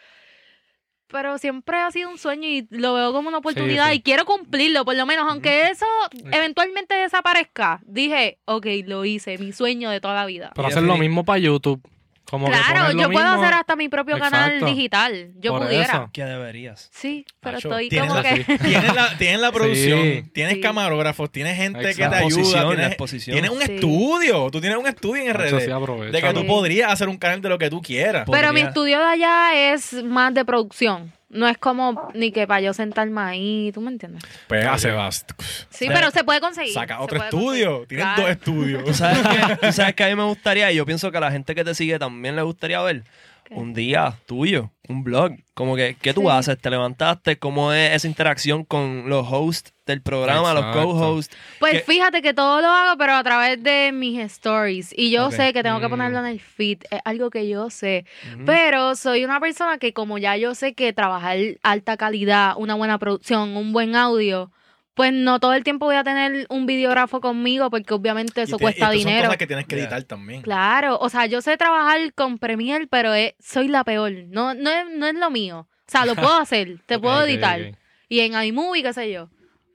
[SPEAKER 3] Pero siempre ha sido un sueño y lo veo como una oportunidad
[SPEAKER 2] sí.
[SPEAKER 3] y quiero cumplirlo, por lo menos, aunque eso eventualmente desaparezca. Dije, ok, lo hice, mi sueño de toda la vida.
[SPEAKER 2] Pero hacer lo mismo para YouTube. Como
[SPEAKER 3] Claro, yo puedo hacer hasta mi propio canal digital. Yo
[SPEAKER 2] Por
[SPEAKER 3] pudiera.
[SPEAKER 2] eso.
[SPEAKER 1] Que deberías.
[SPEAKER 3] Sí, pero
[SPEAKER 4] Acho,
[SPEAKER 3] estoy
[SPEAKER 4] tienes
[SPEAKER 3] como
[SPEAKER 4] la-
[SPEAKER 3] que... <laughs>
[SPEAKER 4] Tienes la, tienes la producción,
[SPEAKER 2] Sí.
[SPEAKER 4] tienes
[SPEAKER 3] Sí.
[SPEAKER 4] camarógrafos, tienes gente que te ayuda. Tienes,
[SPEAKER 1] exposición.
[SPEAKER 4] tienes un
[SPEAKER 3] Sí.
[SPEAKER 4] estudio. Tú tienes un estudio en
[SPEAKER 2] aprovecha.
[SPEAKER 4] De que tú podrías hacer un canal de lo que tú quieras.
[SPEAKER 1] Podría-
[SPEAKER 3] Pero mi estudio de allá es más de producción. No es como ni que para yo sentarme ahí, ¿tú me entiendes?
[SPEAKER 4] Pues hace vas.
[SPEAKER 3] Sí,
[SPEAKER 1] Pero-
[SPEAKER 3] se puede conseguir.
[SPEAKER 4] Saca
[SPEAKER 3] se
[SPEAKER 4] otro
[SPEAKER 3] puede
[SPEAKER 4] estudio.
[SPEAKER 3] conseguir.
[SPEAKER 4] Tienes
[SPEAKER 3] Claro.
[SPEAKER 4] dos estudios.
[SPEAKER 1] ¿Tú sabes, que, tú sabes que a mí me gustaría, y yo pienso que a la gente que te sigue también le gustaría ver
[SPEAKER 3] ¿Qué?
[SPEAKER 1] un día tuyo, un blog. Como que, ¿qué tú
[SPEAKER 3] Sí.
[SPEAKER 1] haces? ¿Te levantaste? ¿Cómo es esa interacción con los hosts del programa, los co-hosts?
[SPEAKER 3] Pues
[SPEAKER 1] que-
[SPEAKER 3] fíjate que todo lo hago, pero a través de mis stories. Y yo sé que tengo que
[SPEAKER 2] Mm.
[SPEAKER 3] ponerlo en el feed. Es algo que yo sé. Pero soy una persona que como ya yo sé que trabajar alta calidad, una buena producción, un buen audio, pues no todo el tiempo voy a tener un videógrafo conmigo porque obviamente eso
[SPEAKER 4] Y te-
[SPEAKER 3] cuesta
[SPEAKER 4] y estas Son
[SPEAKER 3] dinero.
[SPEAKER 4] cosas que tienes que
[SPEAKER 1] Yeah.
[SPEAKER 4] editar también.
[SPEAKER 3] Claro, o sea, yo sé trabajar con Premiere, pero es- soy la peor. No, no, es, no es lo mío. O sea, lo <laughs> puedo hacer, te puedo editar. Y en iMovie, qué sé yo.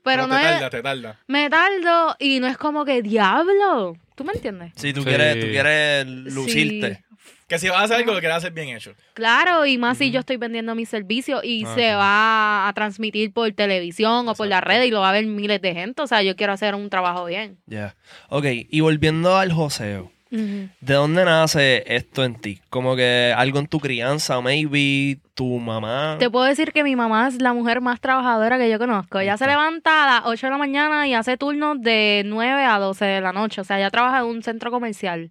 [SPEAKER 3] Pero no
[SPEAKER 4] te
[SPEAKER 3] es...
[SPEAKER 4] tarda, te tarda.
[SPEAKER 3] Me tardo y no es como que diablo. ¿Tú me entiendes?
[SPEAKER 1] Si tú
[SPEAKER 2] Sí.
[SPEAKER 1] quieres, tú quieres lucirte.
[SPEAKER 3] Sí.
[SPEAKER 4] Que si vas a hacer algo, lo quieres hacer bien hecho.
[SPEAKER 3] Claro, y más si yo estoy vendiendo mis servicios y
[SPEAKER 2] Ah,
[SPEAKER 3] se
[SPEAKER 2] sí.
[SPEAKER 3] va a transmitir por televisión o por la red y lo va a ver miles de gente. O sea, yo quiero hacer un trabajo bien.
[SPEAKER 1] Ya. Ok, y volviendo al joseo. ¿De dónde nace esto en ti? Como que algo en tu crianza, maybe, tu mamá.
[SPEAKER 3] Te puedo decir que mi mamá es la mujer más trabajadora que yo conozco. Ella se levanta a las 8 de la mañana y hace turnos de 9 a 12 de la noche. O sea, ella trabaja en un centro comercial.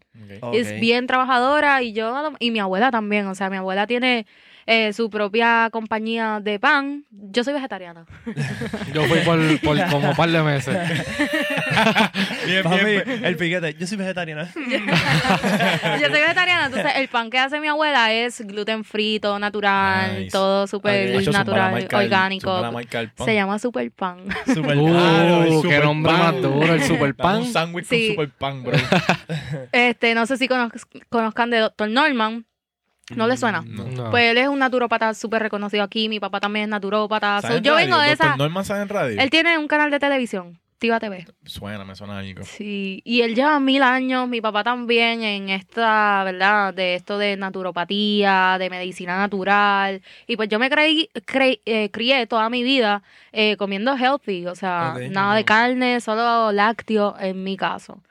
[SPEAKER 3] Es bien trabajadora y yo y mi abuela también. O sea, mi abuela tiene eh, su propia compañía de pan. Yo soy vegetariana. <laughs>
[SPEAKER 2] Yo fui por, por como un par de meses. <laughs> <laughs>
[SPEAKER 4] Bien,
[SPEAKER 1] Papi,
[SPEAKER 4] bien.
[SPEAKER 1] el piquete. Yo soy vegetariana. <laughs>
[SPEAKER 3] yo soy vegetariana, entonces el pan que hace mi abuela es gluten frito, natural,
[SPEAKER 4] Nice.
[SPEAKER 3] todo súper natural, orgánico.
[SPEAKER 4] pan.
[SPEAKER 3] Se llama super pan. <laughs>
[SPEAKER 1] Super
[SPEAKER 2] Uh,
[SPEAKER 4] el
[SPEAKER 2] qué
[SPEAKER 4] super
[SPEAKER 2] nombre
[SPEAKER 4] pan.
[SPEAKER 2] más duro, el super
[SPEAKER 4] Dame
[SPEAKER 2] pan.
[SPEAKER 4] un sándwich
[SPEAKER 3] Sí.
[SPEAKER 4] con super pan, bro.
[SPEAKER 3] Este, no sé si conoz- conozcan de Dr. Norman. ¿No le suena?
[SPEAKER 4] No.
[SPEAKER 2] No.
[SPEAKER 3] Pues él es un naturópata súper reconocido aquí. Mi papá también es naturópata.
[SPEAKER 4] ¿Sabe
[SPEAKER 3] So, yo
[SPEAKER 4] radio?
[SPEAKER 3] vengo de esa.
[SPEAKER 4] Norman sabe en radio.
[SPEAKER 3] Él tiene un canal de televisión, Tiva TV.
[SPEAKER 4] Suena, me suena algo.
[SPEAKER 3] Sí, y él lleva mil años, mi papá también, en esta, ¿verdad? De esto de naturopatía, de medicina natural. Y pues yo me creí, creí- eh, crié toda mi vida eh, comiendo healthy, o sea, nada de carne, solo lácteo en mi caso.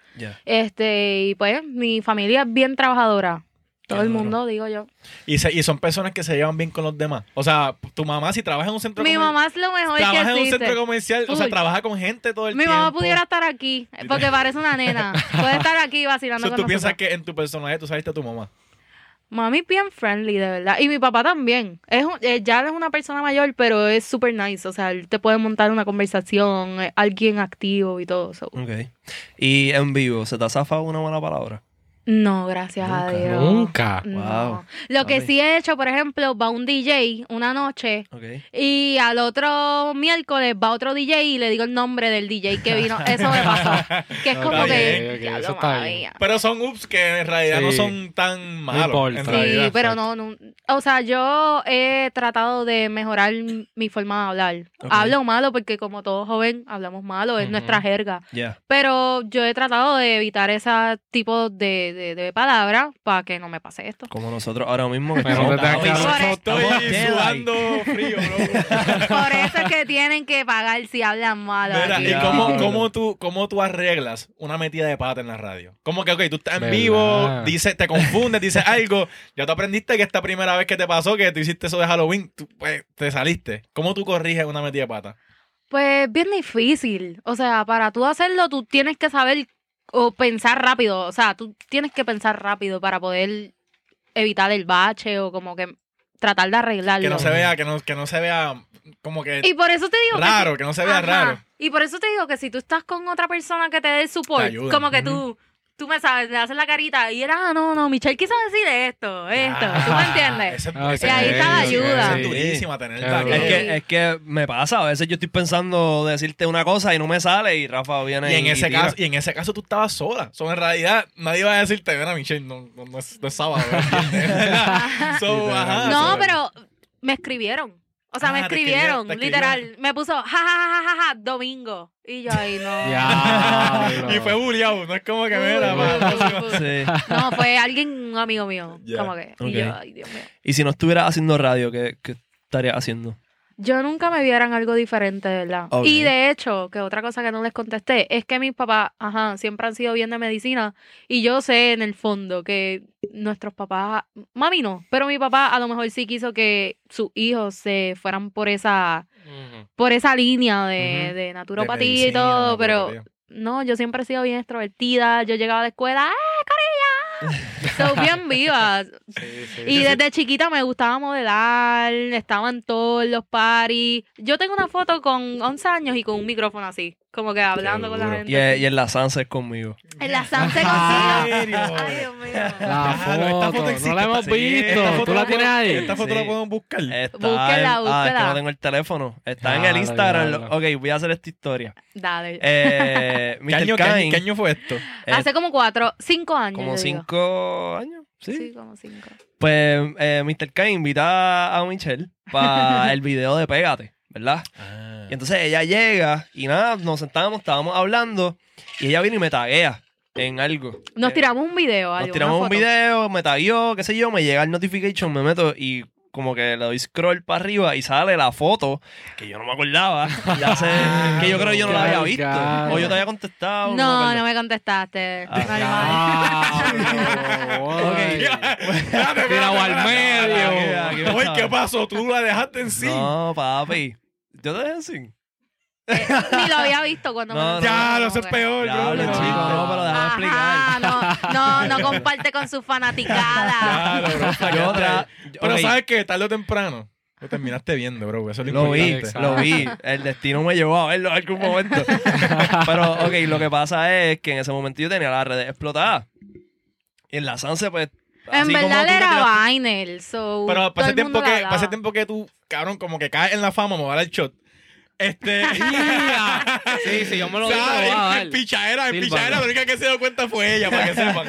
[SPEAKER 3] Este, y pues mi familia es bien trabajadora. Todo el mundo, digo yo.
[SPEAKER 4] Y, se- y son personas que se llevan bien con los demás. O sea, tu mamá, si trabaja en un centro
[SPEAKER 3] Mi
[SPEAKER 4] comer-
[SPEAKER 3] mamá es lo mejor que
[SPEAKER 4] trabaja en un
[SPEAKER 3] existe.
[SPEAKER 4] centro comercial, o sea, trabaja con gente todo el
[SPEAKER 3] Mi
[SPEAKER 4] tiempo.
[SPEAKER 3] mamá pudiera estar aquí, porque parece una nena. <laughs> Puede estar aquí vacilando
[SPEAKER 4] So,
[SPEAKER 3] con
[SPEAKER 4] tú piensas
[SPEAKER 3] nosotros.
[SPEAKER 4] que en tu personaje tú sabiste a tu mamá.
[SPEAKER 3] Mami es bien friendly, de verdad. Y mi papá también. Es un- eh, ya es una persona mayor, pero es súper nice. O sea, él te puede montar una conversación, eh, alguien activo y todo eso.
[SPEAKER 1] Ok. Y en vivo, ¿se te ha zafado una mala palabra?
[SPEAKER 3] No, gracias a
[SPEAKER 1] Nunca.
[SPEAKER 3] Dios.
[SPEAKER 2] Nunca.
[SPEAKER 3] No.
[SPEAKER 1] Wow.
[SPEAKER 3] Lo que sí he hecho, por ejemplo, va un DJ una noche y al otro miércoles va otro DJ y le digo el nombre del DJ que vino. Eso me pasó. <laughs> Que es como que.
[SPEAKER 2] eso está bien.
[SPEAKER 4] Pero son ups que en realidad no son tan malos.
[SPEAKER 2] importa.
[SPEAKER 4] en
[SPEAKER 2] Sí,
[SPEAKER 3] pero no, no. O sea, yo he tratado de mejorar mi forma de hablar. Hablo malo porque como todo joven hablamos malo, es nuestra jerga.
[SPEAKER 1] Ya.
[SPEAKER 3] Pero yo he tratado de evitar ese tipo de, de, de palabra para que no me pase esto.
[SPEAKER 1] Como nosotros ahora mismo que estamos
[SPEAKER 2] no
[SPEAKER 4] estoy
[SPEAKER 1] Estamos Jedi.
[SPEAKER 4] sudando frío, bro. <laughs>
[SPEAKER 3] Por eso es que tienen que pagar si hablan.
[SPEAKER 4] Mira,
[SPEAKER 3] aquí.
[SPEAKER 4] ¿y cómo, cómo, tú, cómo tú arreglas una metida de pata en la radio? Como que, ok, tú estás en
[SPEAKER 2] ¿Verdad?
[SPEAKER 4] vivo, dices, te confundes, dices algo, ya tú aprendiste que esta primera vez que te pasó, que tú hiciste eso de Halloween, tú, pues, te saliste. ¿Cómo tú corriges una metida de pata?
[SPEAKER 3] Pues bien difícil. O sea, para tú hacerlo, tú tienes que saber o pensar rápido. O sea, tú tienes que pensar rápido para poder evitar el bache o como que tratar de arreglarlo.
[SPEAKER 4] Que no se vea, que no, que no se vea como que
[SPEAKER 3] Y por eso te digo que
[SPEAKER 4] raro,
[SPEAKER 3] si-
[SPEAKER 4] que no se vea
[SPEAKER 3] Ajá.
[SPEAKER 4] raro.
[SPEAKER 3] Y por eso te digo que si tú estás con otra persona que te dé el support,
[SPEAKER 4] Te
[SPEAKER 3] como que tú, tú me sabes, le haces la carita y era, ah, no, no, Michelle quiso decir esto, esto. ¿Tú me entiendes? <laughs>
[SPEAKER 2] Ah,
[SPEAKER 4] ese-
[SPEAKER 3] Y ahí está la ayuda.
[SPEAKER 4] Es durísima tener
[SPEAKER 1] que, es que me pasa, a veces yo estoy pensando decirte una cosa y no me sale y Rafa viene
[SPEAKER 4] Y en, ese
[SPEAKER 1] tira.
[SPEAKER 4] caso, y en ese caso tú estabas sola. So, en realidad, nadie va a decirte, ven a Michelle, no, no, no es, no es sábado. <laughs> <laughs> so, ajá,
[SPEAKER 3] no,
[SPEAKER 4] so-
[SPEAKER 3] pero me escribieron. O sea, me
[SPEAKER 4] Ah,
[SPEAKER 3] escribieron,
[SPEAKER 4] escribieron, te
[SPEAKER 3] literal. Me puso, ja, ja, ja, ja, ja, domingo. Y yo ahí no.
[SPEAKER 2] Diablo. <laughs>
[SPEAKER 4] Y fue bulleado, no es como que mira.
[SPEAKER 1] Sí.
[SPEAKER 3] No, fue alguien, un amigo mío.
[SPEAKER 4] Ya.
[SPEAKER 3] Como que. Y yo, ay, Dios mío.
[SPEAKER 1] Y si no estuvieras haciendo radio, ¿qué, qué estarías haciendo?
[SPEAKER 3] Yo nunca me vieran algo diferente, de verdad. Y de hecho, que otra cosa que no les contesté, es que mis papás, ajá, siempre han sido bien de medicina. Y yo sé en el fondo que nuestros papás, mami no, pero mi papá a lo mejor sí quiso que sus hijos se fueran por esa, por esa línea de,
[SPEAKER 4] Ujú.
[SPEAKER 3] de
[SPEAKER 4] De
[SPEAKER 3] naturopatía y
[SPEAKER 4] medicina,
[SPEAKER 3] todo, pero no, yo siempre he sido bien extrovertida. Yo llegaba a la escuela, <laughs> Soy bien viva.
[SPEAKER 2] Sí, sí.
[SPEAKER 3] Y desde chiquita me gustaba modelar, estaba en todos los parties. Yo tengo una foto con 11 años y con un micrófono así, como que hablando con la gente.
[SPEAKER 1] Y, y en la Sunset conmigo.
[SPEAKER 3] En la Sanse
[SPEAKER 4] ¿En
[SPEAKER 3] consigo.
[SPEAKER 4] serio?
[SPEAKER 3] Ay, Dios mío.
[SPEAKER 2] La
[SPEAKER 4] Claro, esta
[SPEAKER 2] foto,
[SPEAKER 4] existe,
[SPEAKER 2] no la hemos visto.
[SPEAKER 4] esta foto
[SPEAKER 2] ¿Tú la tienes
[SPEAKER 4] podemos-
[SPEAKER 2] ahí?
[SPEAKER 4] Esta foto
[SPEAKER 1] Sí.
[SPEAKER 4] la podemos buscar.
[SPEAKER 1] Está
[SPEAKER 3] Búsquela,
[SPEAKER 1] en- Ah, es que
[SPEAKER 3] búsquela.
[SPEAKER 1] no tengo el teléfono. Está en el Instagram. Ok, voy a hacer esta historia.
[SPEAKER 3] Dale.
[SPEAKER 1] Eh, <laughs>
[SPEAKER 4] ¿Qué año, qué año-
[SPEAKER 1] Kain,
[SPEAKER 4] qué año fue esto?
[SPEAKER 1] eh,
[SPEAKER 3] Hace como cuatro, cinco años.
[SPEAKER 1] como
[SPEAKER 3] digo.
[SPEAKER 1] cinco años. ¿sí?
[SPEAKER 3] Sí, como cinco.
[SPEAKER 1] Pues eh, Mr. Kain invita a Michelle para <laughs> el video de Pégate, ¿verdad?
[SPEAKER 4] Ah.
[SPEAKER 1] Y entonces ella llega y nada, nos sentamos, estábamos hablando y ella viene y me taguea en algo.
[SPEAKER 3] Nos
[SPEAKER 1] Eh,
[SPEAKER 3] tiramos un video.
[SPEAKER 1] Nos tiramos un video, me tagueó, qué sé yo, me llega el notification, me meto y como que le doy scroll para arriba y sale la foto que yo no me acordaba. <laughs> Ya sé que yo creo que yo no la había visto. O yo te había contestado.
[SPEAKER 3] No,
[SPEAKER 1] acuerdo.
[SPEAKER 3] no me contestaste.
[SPEAKER 1] Ah, <laughs>
[SPEAKER 2] Tirado al medio.
[SPEAKER 4] Oye, ¿qué pasó? ¿Tú la dejaste en sí?
[SPEAKER 1] No, papi. Yo te dejé sin.
[SPEAKER 3] Eh, Ni lo había visto cuando
[SPEAKER 1] No,
[SPEAKER 3] me
[SPEAKER 1] no,
[SPEAKER 3] lo
[SPEAKER 4] Ya, lo sé
[SPEAKER 3] que-
[SPEAKER 4] peor,
[SPEAKER 1] Diablo, chico, no, pero déjame
[SPEAKER 3] Ajá, no, no, no comparte con su fanaticada.
[SPEAKER 4] Claro, bro.
[SPEAKER 1] Yo.
[SPEAKER 4] Pero ¿sabes qué? Tarde o temprano. Lo terminaste viendo, bro. Eso es lo,
[SPEAKER 1] Lo vi, lo vi. El destino me llevó a verlo en algún momento. <laughs> Pero, ok, lo que pasa es que en ese momento yo tenía las redes explotadas. Y en la Sanse, pues.
[SPEAKER 3] En verdad él
[SPEAKER 1] te
[SPEAKER 3] era Vainel, so
[SPEAKER 4] Pero ese,
[SPEAKER 3] el
[SPEAKER 4] tiempo que, ese tiempo que tú, cabrón, como que caes en la fama, me va a dar el shot. Este. <laughs>
[SPEAKER 2] Sí, sí, yo me lo digo,
[SPEAKER 4] ¿sabes?
[SPEAKER 2] lo voy a dar.
[SPEAKER 4] En pichadera, en pichadera, la única que se dio cuenta fue ella, para que <laughs> sepan.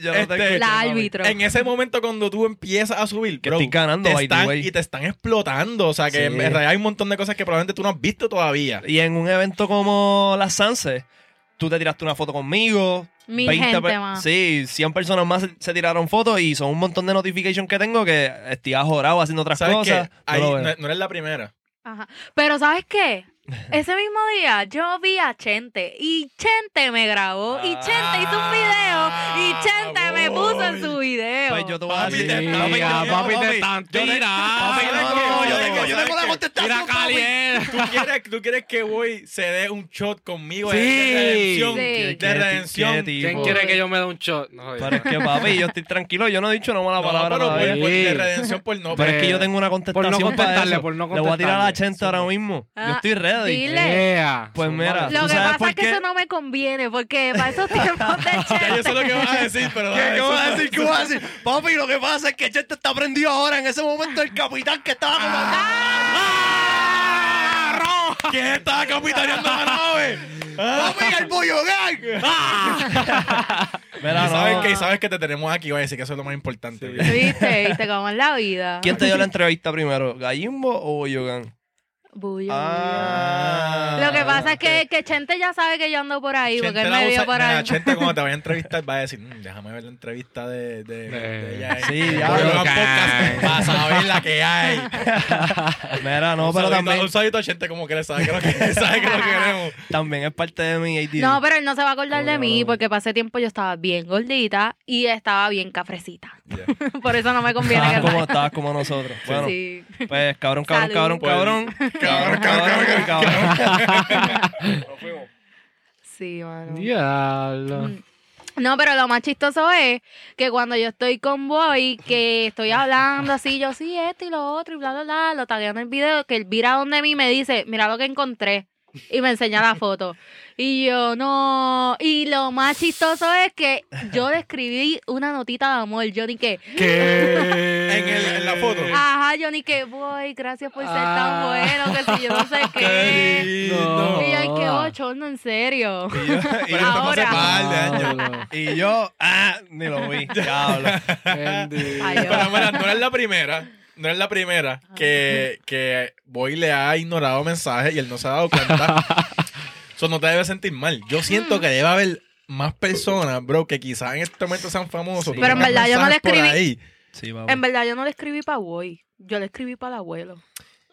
[SPEAKER 1] yo no te
[SPEAKER 4] Este,
[SPEAKER 1] escuché,
[SPEAKER 3] La árbitro.
[SPEAKER 4] En ese momento cuando tú empiezas a subir,
[SPEAKER 1] Que
[SPEAKER 4] bro,
[SPEAKER 1] estoy ganando,
[SPEAKER 4] te están, y te están explotando. O sea, que
[SPEAKER 1] Sí.
[SPEAKER 4] en realidad hay un montón de cosas que probablemente tú no has visto todavía.
[SPEAKER 1] Y en un evento como la Sanse, tú te tiraste una foto conmigo.
[SPEAKER 3] Mil gente
[SPEAKER 1] per-
[SPEAKER 3] más.
[SPEAKER 1] Sí, 100 personas más se, se tiraron fotos y son un montón de notifications que tengo que estoy ajorado haciendo otras
[SPEAKER 4] ¿Sabes
[SPEAKER 1] cosas.
[SPEAKER 4] qué?
[SPEAKER 1] no
[SPEAKER 4] Ahí no, no eres la primera.
[SPEAKER 3] Ajá. Pero ¿sabes qué? <laughs> Ese mismo día yo vi a Chente y Chente me grabó y Chente hizo un video y Chente puso en su video.
[SPEAKER 1] Pues yo te voy a
[SPEAKER 4] Papi,
[SPEAKER 1] decir.
[SPEAKER 4] papi,
[SPEAKER 2] papi te están
[SPEAKER 1] yo te-
[SPEAKER 2] tirando.
[SPEAKER 1] papi,
[SPEAKER 4] yo tengo- la
[SPEAKER 1] contestación,
[SPEAKER 2] Tira caliente.
[SPEAKER 4] ¿Tú quieres, ¿Tú quieres que voy se dé un shot conmigo de-
[SPEAKER 2] Sí.
[SPEAKER 4] de redención?
[SPEAKER 3] Sí.
[SPEAKER 4] De
[SPEAKER 1] ¿Qué-
[SPEAKER 4] redención.
[SPEAKER 2] ¿Quién quiere que yo me dé un shot? No,
[SPEAKER 1] Pero es que, papi, yo estoy tranquilo. Yo no he dicho una mala
[SPEAKER 4] No,
[SPEAKER 1] palabra
[SPEAKER 4] pero de redención por no.
[SPEAKER 1] Pero es que
[SPEAKER 2] Eh,
[SPEAKER 1] yo tengo una contestación
[SPEAKER 2] por no contestarle, por no
[SPEAKER 1] Le voy a tirar a la
[SPEAKER 2] contestarle.
[SPEAKER 1] Chente ahora mismo. Yo
[SPEAKER 3] Ah,
[SPEAKER 1] estoy ready.
[SPEAKER 3] dile.
[SPEAKER 1] Pues mira,
[SPEAKER 3] Lo
[SPEAKER 1] ¿tú
[SPEAKER 3] que pasa es que eso no me conviene porque para esos <laughs> tiempos de
[SPEAKER 4] Ya yo
[SPEAKER 3] Chente.
[SPEAKER 4] sé lo que vas a decir, pero.
[SPEAKER 1] ¿Qué,
[SPEAKER 4] dale,
[SPEAKER 1] qué vas a decir? ¿Qué vas a decir? Papi, lo que pasa es que Chente está prendido ahora. En ese momento el capitán que estaba comandando.
[SPEAKER 4] ¡Ah! <laughs> ¿Quién estaba capitaneando la nave? Ah.
[SPEAKER 1] ¡Papi, el gang! <laughs> Mira,
[SPEAKER 4] Y sabes
[SPEAKER 1] no.
[SPEAKER 4] que, y sabes que te tenemos aquí, voy a decir que eso es lo más importante.
[SPEAKER 3] ¿Viste? ¿Viste cómo es la vida?
[SPEAKER 1] ¿Quién te dio la entrevista primero? ¿Gallimbo o Bollo gang?
[SPEAKER 3] Bulla,
[SPEAKER 1] Ah.
[SPEAKER 3] bulla. Lo que pasa es que, que Chente ya sabe que yo ando por ahí, porque él me vio por ahí.
[SPEAKER 4] Chente cuando te vaya a <laughs> entrevistar va a decir, "Mm, déjame ver la entrevista de, de,
[SPEAKER 2] De-
[SPEAKER 4] de ella.
[SPEAKER 1] Sí, ya.
[SPEAKER 4] Podcast, Para saber la que hay. <laughs>
[SPEAKER 1] Mira, no,
[SPEAKER 4] un
[SPEAKER 1] pero
[SPEAKER 4] saludito-
[SPEAKER 1] también,
[SPEAKER 4] Un saludito a Chente como que le sabe que lo que, <laughs> sabe que lo que queremos.
[SPEAKER 1] también es parte de mi ADD.
[SPEAKER 3] No, pero él no se va a acordar
[SPEAKER 1] ¿Cómo
[SPEAKER 3] de mí porque pasé tiempo yo estaba bien gordita y estaba bien cafrecita. <laughs> Por eso no me conviene
[SPEAKER 1] estabas
[SPEAKER 3] que
[SPEAKER 1] como, estabas como nosotros. Bueno,
[SPEAKER 3] Sí.
[SPEAKER 1] pues cabrón, cabrón,
[SPEAKER 3] Salud.
[SPEAKER 1] cabrón,
[SPEAKER 4] Pues,
[SPEAKER 1] cabrón.
[SPEAKER 4] cabrón, cabrón,
[SPEAKER 1] cabrón. <laughs> Nos fuimos.
[SPEAKER 3] Sí, mano.
[SPEAKER 2] Diablo.
[SPEAKER 3] Mm. No, pero lo más chistoso es que cuando yo estoy con Boy, que estoy hablando así, yo sí, esto y lo otro, y bla, bla, bla, lo tagueo en el video, que él vira donde mí y me dice, mira lo que encontré. <laughs> Y me enseña la foto. Y yo, no. Y lo más chistoso es que yo le escribí una notita de amor. Yo ni que,
[SPEAKER 2] ¿Qué?
[SPEAKER 4] En el- en la foto.
[SPEAKER 3] ajá, yo ni que, voy, gracias por ser tan
[SPEAKER 2] Ah.
[SPEAKER 3] bueno, que si yo no sé <laughs> qué.
[SPEAKER 2] No.
[SPEAKER 3] Y yo, ay, qué bochorno, en serio.
[SPEAKER 1] Y yo, y
[SPEAKER 4] Pero
[SPEAKER 1] yo-
[SPEAKER 3] Ahora.
[SPEAKER 4] par de años.
[SPEAKER 1] Y yo, ah, ni lo vi. <laughs> Diablo.
[SPEAKER 4] Pero mira, no eres la primera. No eres la primera que, que Boy le ha ignorado mensajes y él no se ha dado cuenta. <laughs> Eso no te debe sentir mal. Yo siento que debe haber más personas, bro, que quizás en este momento sean famosos.
[SPEAKER 1] Sí.
[SPEAKER 3] Pero en verdad yo no le escribí-.
[SPEAKER 1] Sí.
[SPEAKER 3] En verdad, yo no le escribí para Boy. Yo le escribí para el abuelo.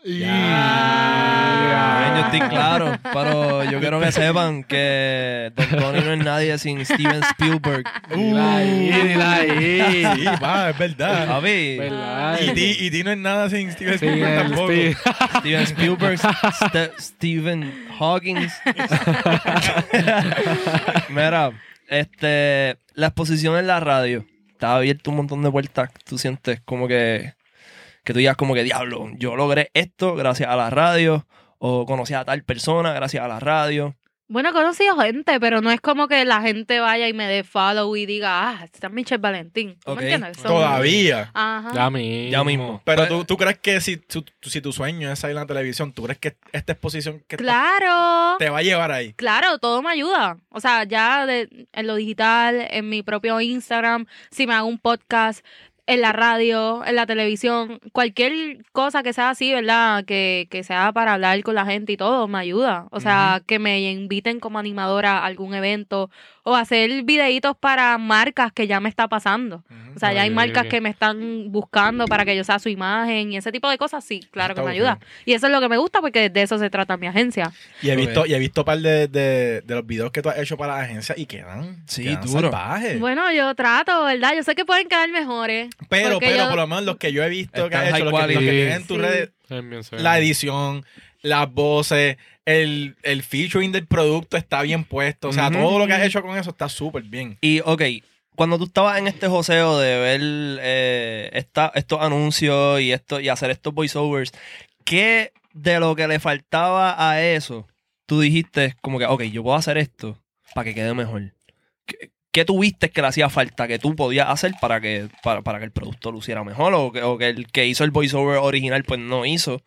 [SPEAKER 1] Bien, yo estoy <laughs> claro, pero yo quiero que sepan que Don Tony no es nadie sin Steven Spielberg.
[SPEAKER 2] Dila ahí, dila ahí. <laughs>
[SPEAKER 4] Sí, va, es verdad.
[SPEAKER 2] ¿Verdad?
[SPEAKER 4] Y ti, y ti no es nada sin Steven Spielberg
[SPEAKER 2] el
[SPEAKER 4] tampoco.
[SPEAKER 2] Steve.
[SPEAKER 1] Steven Spielberg, Ste- Stephen Hawking. Mira, este, la exposición en la radio ha abierto un montón de puertas. Tú sientes como que, que tú digas como que, diablo, yo logré esto gracias a la radio, o conocí a tal persona gracias a la radio.
[SPEAKER 3] Bueno, he conocido gente, pero no es como que la gente vaya y me dé follow y diga, ah, está Michelle Valentín. ¿Tú
[SPEAKER 1] Ok.
[SPEAKER 3] me entiendes? Son-
[SPEAKER 4] Todavía.
[SPEAKER 3] Ajá.
[SPEAKER 2] Ya mismo.
[SPEAKER 1] Ya mismo.
[SPEAKER 4] Pero
[SPEAKER 1] Pues-
[SPEAKER 4] tú, tú crees que si tu, si tu sueño es salir en la televisión, ¿tú crees que esta exposición que
[SPEAKER 3] Claro.
[SPEAKER 4] te va a llevar ahí?
[SPEAKER 3] Claro, todo me ayuda. O sea, ya de- en lo digital, en mi propio Instagram, si me hago un podcast, en la radio, en la televisión, cualquier cosa que sea así, ¿verdad? Que, que sea para hablar con la gente y todo, me ayuda. O sea, que me inviten como animadora a algún evento o hacer videitos para marcas que ya me está pasando. O sea, ya hay marcas que me están buscando para que yo sea su imagen y ese tipo de cosas, sí, claro que
[SPEAKER 4] Está
[SPEAKER 3] me ayuda. Y eso es lo que me gusta porque de eso se trata mi agencia.
[SPEAKER 4] Y he visto, y he visto un par de, de, de los videos que tú has hecho para la agencia y quedan,
[SPEAKER 1] Sí,
[SPEAKER 4] quedan
[SPEAKER 1] duro.
[SPEAKER 4] salvajes.
[SPEAKER 3] Bueno, yo trato, ¿verdad? Yo sé que pueden quedar mejores.
[SPEAKER 4] pero, pero
[SPEAKER 3] yo-
[SPEAKER 4] por lo menos los que yo he visto que has hecho, los que, los que tienes en tus
[SPEAKER 3] Sí.
[SPEAKER 4] redes, la edición, las voces, el, el featuring del producto está bien puesto. O sea, todo lo que has hecho con eso está súper bien.
[SPEAKER 1] Y, ok, cuando tú estabas en este joseo de ver eh, esta- estos anuncios y, esto, y hacer estos voiceovers, ¿qué de lo que le faltaba a eso tú dijiste como que, ok, yo puedo hacer esto para que quede mejor? ¿Qué, qué tuviste que le hacía falta que tú podías hacer para que, para, para que el producto luciera mejor? O que, o que el que hizo el voiceover original pues no hizo.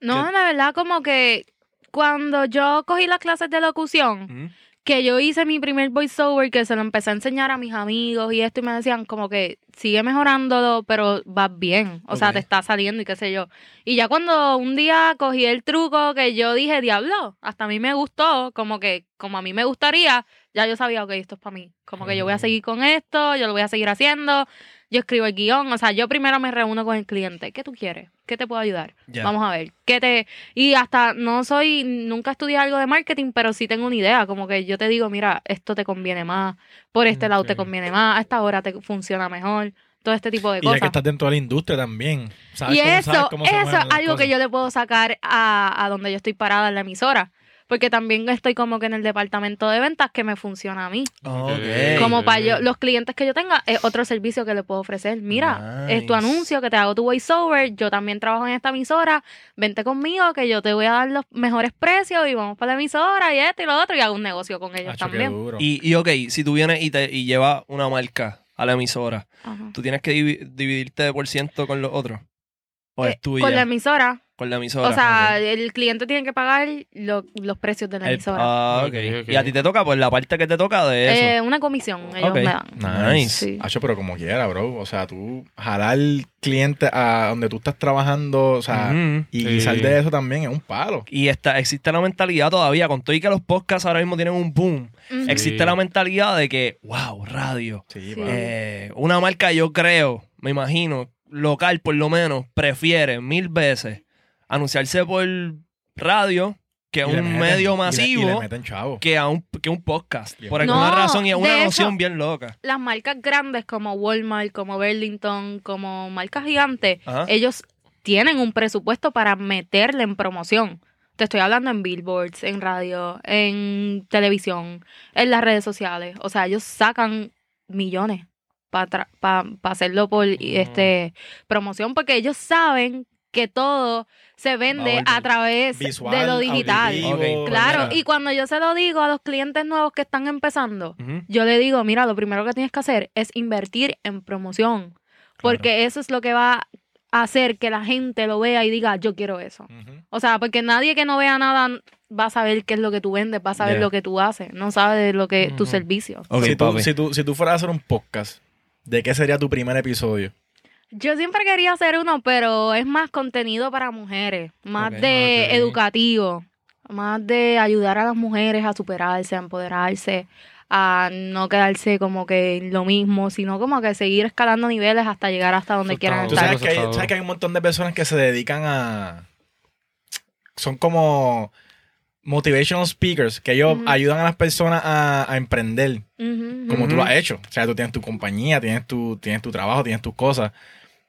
[SPEAKER 3] No,
[SPEAKER 1] ¿Qué?
[SPEAKER 3] la verdad, como que cuando yo cogí las clases de locución, que yo hice mi primer voiceover, que se lo empecé a enseñar a mis amigos y esto, y me decían como que sigue mejorándolo, pero vas bien. O sea, te está saliendo y qué sé yo. Y ya cuando un día cogí el truco que yo dije, diablo, hasta a mí me gustó, como que como a mí me gustaría, ya yo sabía, ok, esto es para mí. Como que yo voy a seguir con esto, yo lo voy a seguir haciendo. Yo escribo el guion, o sea, yo primero me reúno con el cliente. ¿Qué tú quieres? ¿Qué te puedo ayudar? Vamos a ver. ¿Qué te y hasta no soy nunca estudié algo de marketing, pero sí tengo una idea, como que yo te digo, mira, esto te conviene más, por este lado te conviene más, a esta hora te funciona mejor, todo este tipo de
[SPEAKER 4] Y ya
[SPEAKER 3] cosas.
[SPEAKER 4] que estás dentro de la industria también. ¿sabes
[SPEAKER 3] Y
[SPEAKER 4] cómo- sabes
[SPEAKER 3] eso,
[SPEAKER 4] cómo se
[SPEAKER 3] eso es algo que
[SPEAKER 4] cosas?
[SPEAKER 3] yo le puedo sacar a, a donde yo estoy parada en la emisora. Porque también estoy como que en el departamento de ventas que me funciona a mí. Como para yo, los clientes que yo tenga, es otro servicio que le puedo ofrecer. Mira, es tu anuncio que te hago tu voiceover, yo también trabajo en esta emisora, vente conmigo que yo te voy a dar los mejores precios y vamos para la emisora y esto y lo otro y hago un negocio con ellos
[SPEAKER 4] Acho,
[SPEAKER 3] también.
[SPEAKER 1] Y, y ok, si tú vienes y, te, y llevas una marca a la emisora,
[SPEAKER 3] Ajá.
[SPEAKER 1] ¿tú tienes que divi- dividirte de por ciento con los otros? ¿O
[SPEAKER 3] Eh,
[SPEAKER 1] es tuya?
[SPEAKER 3] con la emisora,
[SPEAKER 1] Con la emisora.
[SPEAKER 3] O sea, el cliente tiene que pagar lo- los precios de la
[SPEAKER 1] El-
[SPEAKER 3] emisora.
[SPEAKER 1] ah, ok.
[SPEAKER 2] Ok.
[SPEAKER 1] Y a ti te toca, pues la parte que te toca de eso.
[SPEAKER 3] Eh, una comisión, ellos me dan.
[SPEAKER 1] Nice.
[SPEAKER 3] Sí.
[SPEAKER 4] Hacho, pero como quiera, bro. O sea, tú jalar cliente a donde tú estás trabajando, o sea, y
[SPEAKER 2] Sí.
[SPEAKER 4] guisar de eso también es un palo.
[SPEAKER 1] Y está, existe la mentalidad todavía, con todo y que los podcasts ahora mismo tienen un boom, existe la mentalidad de que, wow, radio.
[SPEAKER 4] Sí.
[SPEAKER 1] Eh, una marca, yo creo, me imagino, local por lo menos, prefiere mil veces anunciarse por radio que un
[SPEAKER 4] meten-
[SPEAKER 1] medio
[SPEAKER 4] y le- y
[SPEAKER 1] masivo
[SPEAKER 4] le meten chavo.
[SPEAKER 1] que, a un, que un podcast. Por alguna
[SPEAKER 3] No,
[SPEAKER 1] razón y es una noción
[SPEAKER 3] hecho-
[SPEAKER 1] bien loca.
[SPEAKER 3] Las marcas grandes como Walmart, como Burlington, como marcas gigantes,
[SPEAKER 1] Ajá.
[SPEAKER 3] ellos tienen un presupuesto para meterle en promoción. Te estoy hablando en billboards, en radio, en televisión, en las redes sociales. O sea, ellos sacan millones para hacerlo por este promoción porque ellos saben que todo se vende a través
[SPEAKER 4] Visual,
[SPEAKER 3] de lo digital. Claro, y cuando yo se lo digo a los clientes nuevos que están empezando, yo le digo, mira, lo primero que tienes que hacer es invertir en promoción, porque eso es lo que va a hacer que la gente lo vea y diga, yo quiero eso. O sea, porque nadie que no vea nada va a saber qué es lo que tú vendes, va a saber
[SPEAKER 1] Yeah.
[SPEAKER 3] lo que tú haces, no sabe de lo que tu
[SPEAKER 2] Ujú.
[SPEAKER 3] servicio.
[SPEAKER 1] Ok,
[SPEAKER 4] si, tú, si, tú, si tú fueras a hacer un podcast, ¿de qué sería tu primer episodio?
[SPEAKER 3] Yo siempre quería hacer uno, pero es más contenido para mujeres, más de educativo, más de ayudar a las mujeres a superarse, a empoderarse, a no quedarse como que en lo mismo, sino como que seguir escalando niveles hasta llegar hasta donde
[SPEAKER 2] Eso
[SPEAKER 3] quieran estar.
[SPEAKER 4] sabes que, hay,
[SPEAKER 2] Eso está
[SPEAKER 4] sabes que hay un montón de personas que se dedican a... Son como motivational speakers, que ellos ayudan a las personas a, a emprender, como
[SPEAKER 3] ujú.
[SPEAKER 4] tú lo has hecho. O sea, tú tienes tu compañía, tienes tu, tienes tu trabajo, tienes tus cosas,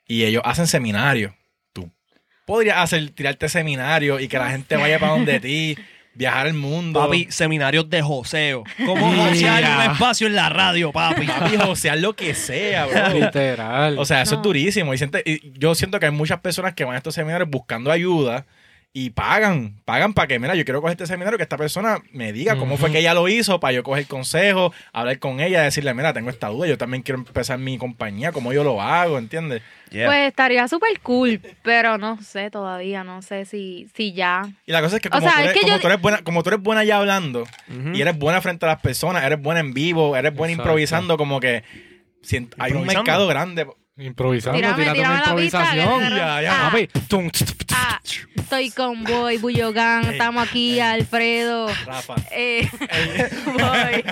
[SPEAKER 4] y ellos hacen seminarios. Tú podrías hacer, tirarte seminarios y que la gente vaya para donde <laughs> ti, viajar el mundo.
[SPEAKER 1] Papi, seminarios de joseo. ¿Cómo <laughs> josear un espacio en la radio, papi?
[SPEAKER 4] Papi, josear lo que sea, bro. <laughs>
[SPEAKER 2] Literal.
[SPEAKER 4] O sea, eso
[SPEAKER 3] No.
[SPEAKER 4] es durísimo. Y, siente- y yo siento que hay muchas personas que van a estos seminarios buscando ayuda y pagan, pagan para que, mira, yo quiero coger este seminario, que esta persona me diga cómo fue que ella lo hizo, para yo coger consejo, hablar con ella, decirle, mira, tengo esta duda, yo también quiero empezar mi compañía, cómo yo lo hago, ¿entiendes?
[SPEAKER 1] Yeah.
[SPEAKER 3] Pues estaría súper cool, pero no sé todavía, no sé si, si ya.
[SPEAKER 4] Y la cosa es que
[SPEAKER 3] O
[SPEAKER 4] como,
[SPEAKER 3] sea,
[SPEAKER 4] tú,
[SPEAKER 3] es
[SPEAKER 4] eres,
[SPEAKER 3] que
[SPEAKER 4] como
[SPEAKER 3] yo-
[SPEAKER 4] tú eres buena, como tú eres buena ya hablando, y eres buena frente a las personas, eres buena en vivo, eres buena
[SPEAKER 2] Exacto.
[SPEAKER 4] improvisando, como que hay un mercado grande.
[SPEAKER 2] Improvisando,
[SPEAKER 3] Tírame,
[SPEAKER 2] tírate
[SPEAKER 3] tírame
[SPEAKER 2] una
[SPEAKER 3] la pista,
[SPEAKER 2] improvisación.
[SPEAKER 3] guerrero.
[SPEAKER 4] Ya, ya.
[SPEAKER 3] Ah.
[SPEAKER 2] Papi, tum, tum, tum.
[SPEAKER 3] Ah, estoy con Boy, Buyogan,
[SPEAKER 4] Ey,
[SPEAKER 3] estamos aquí,
[SPEAKER 4] ey.
[SPEAKER 3] Alfredo.
[SPEAKER 4] Rafa.
[SPEAKER 3] Eh, Boy. <laughs>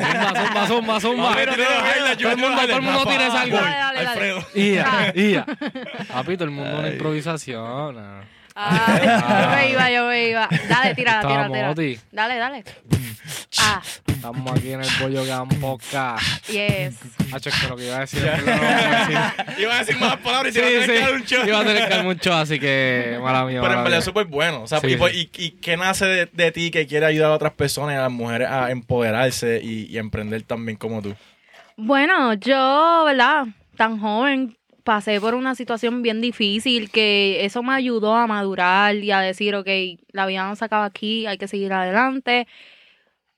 [SPEAKER 2] Zumba, zumba, zumba, zumba.
[SPEAKER 4] Papi, tira el highlight, yo
[SPEAKER 2] Todo el mundo, todo el mundo tira
[SPEAKER 4] Rafa,
[SPEAKER 2] algo.
[SPEAKER 3] Dale, dale, dale.
[SPEAKER 4] Alfredo.
[SPEAKER 2] Ia,
[SPEAKER 3] Ah.
[SPEAKER 2] ia. <laughs> Papi, todo el mundo una improvisación. ah.
[SPEAKER 3] Ah, <laughs> yo me iba, yo me iba. Dale, tira, tira, tira. Dale, dale. <laughs> Ah,
[SPEAKER 2] Estamos aquí en el Bollo Gan Podcast.
[SPEAKER 3] yes.
[SPEAKER 2] Hacho, es que lo que iba a decir es que no lo voy a decir. <laughs>
[SPEAKER 4] Iba a decir más palabras y se iba a tener que dar un
[SPEAKER 2] sí.
[SPEAKER 4] shot.
[SPEAKER 2] Iba a tener que dar mucho, así que mala mía.
[SPEAKER 4] Pero en verdad es súper bueno. O sea,
[SPEAKER 2] Sí,
[SPEAKER 4] y, por-
[SPEAKER 2] sí.
[SPEAKER 4] y, y qué nace de, de ti que quiere ayudar a otras personas y a las mujeres a empoderarse y, y emprender también como tú?
[SPEAKER 3] Bueno, yo, ¿verdad? Tan joven, pasé por una situación bien difícil que eso me ayudó a madurar y a decir, ok, la vida no se acaba aquí, hay que seguir adelante.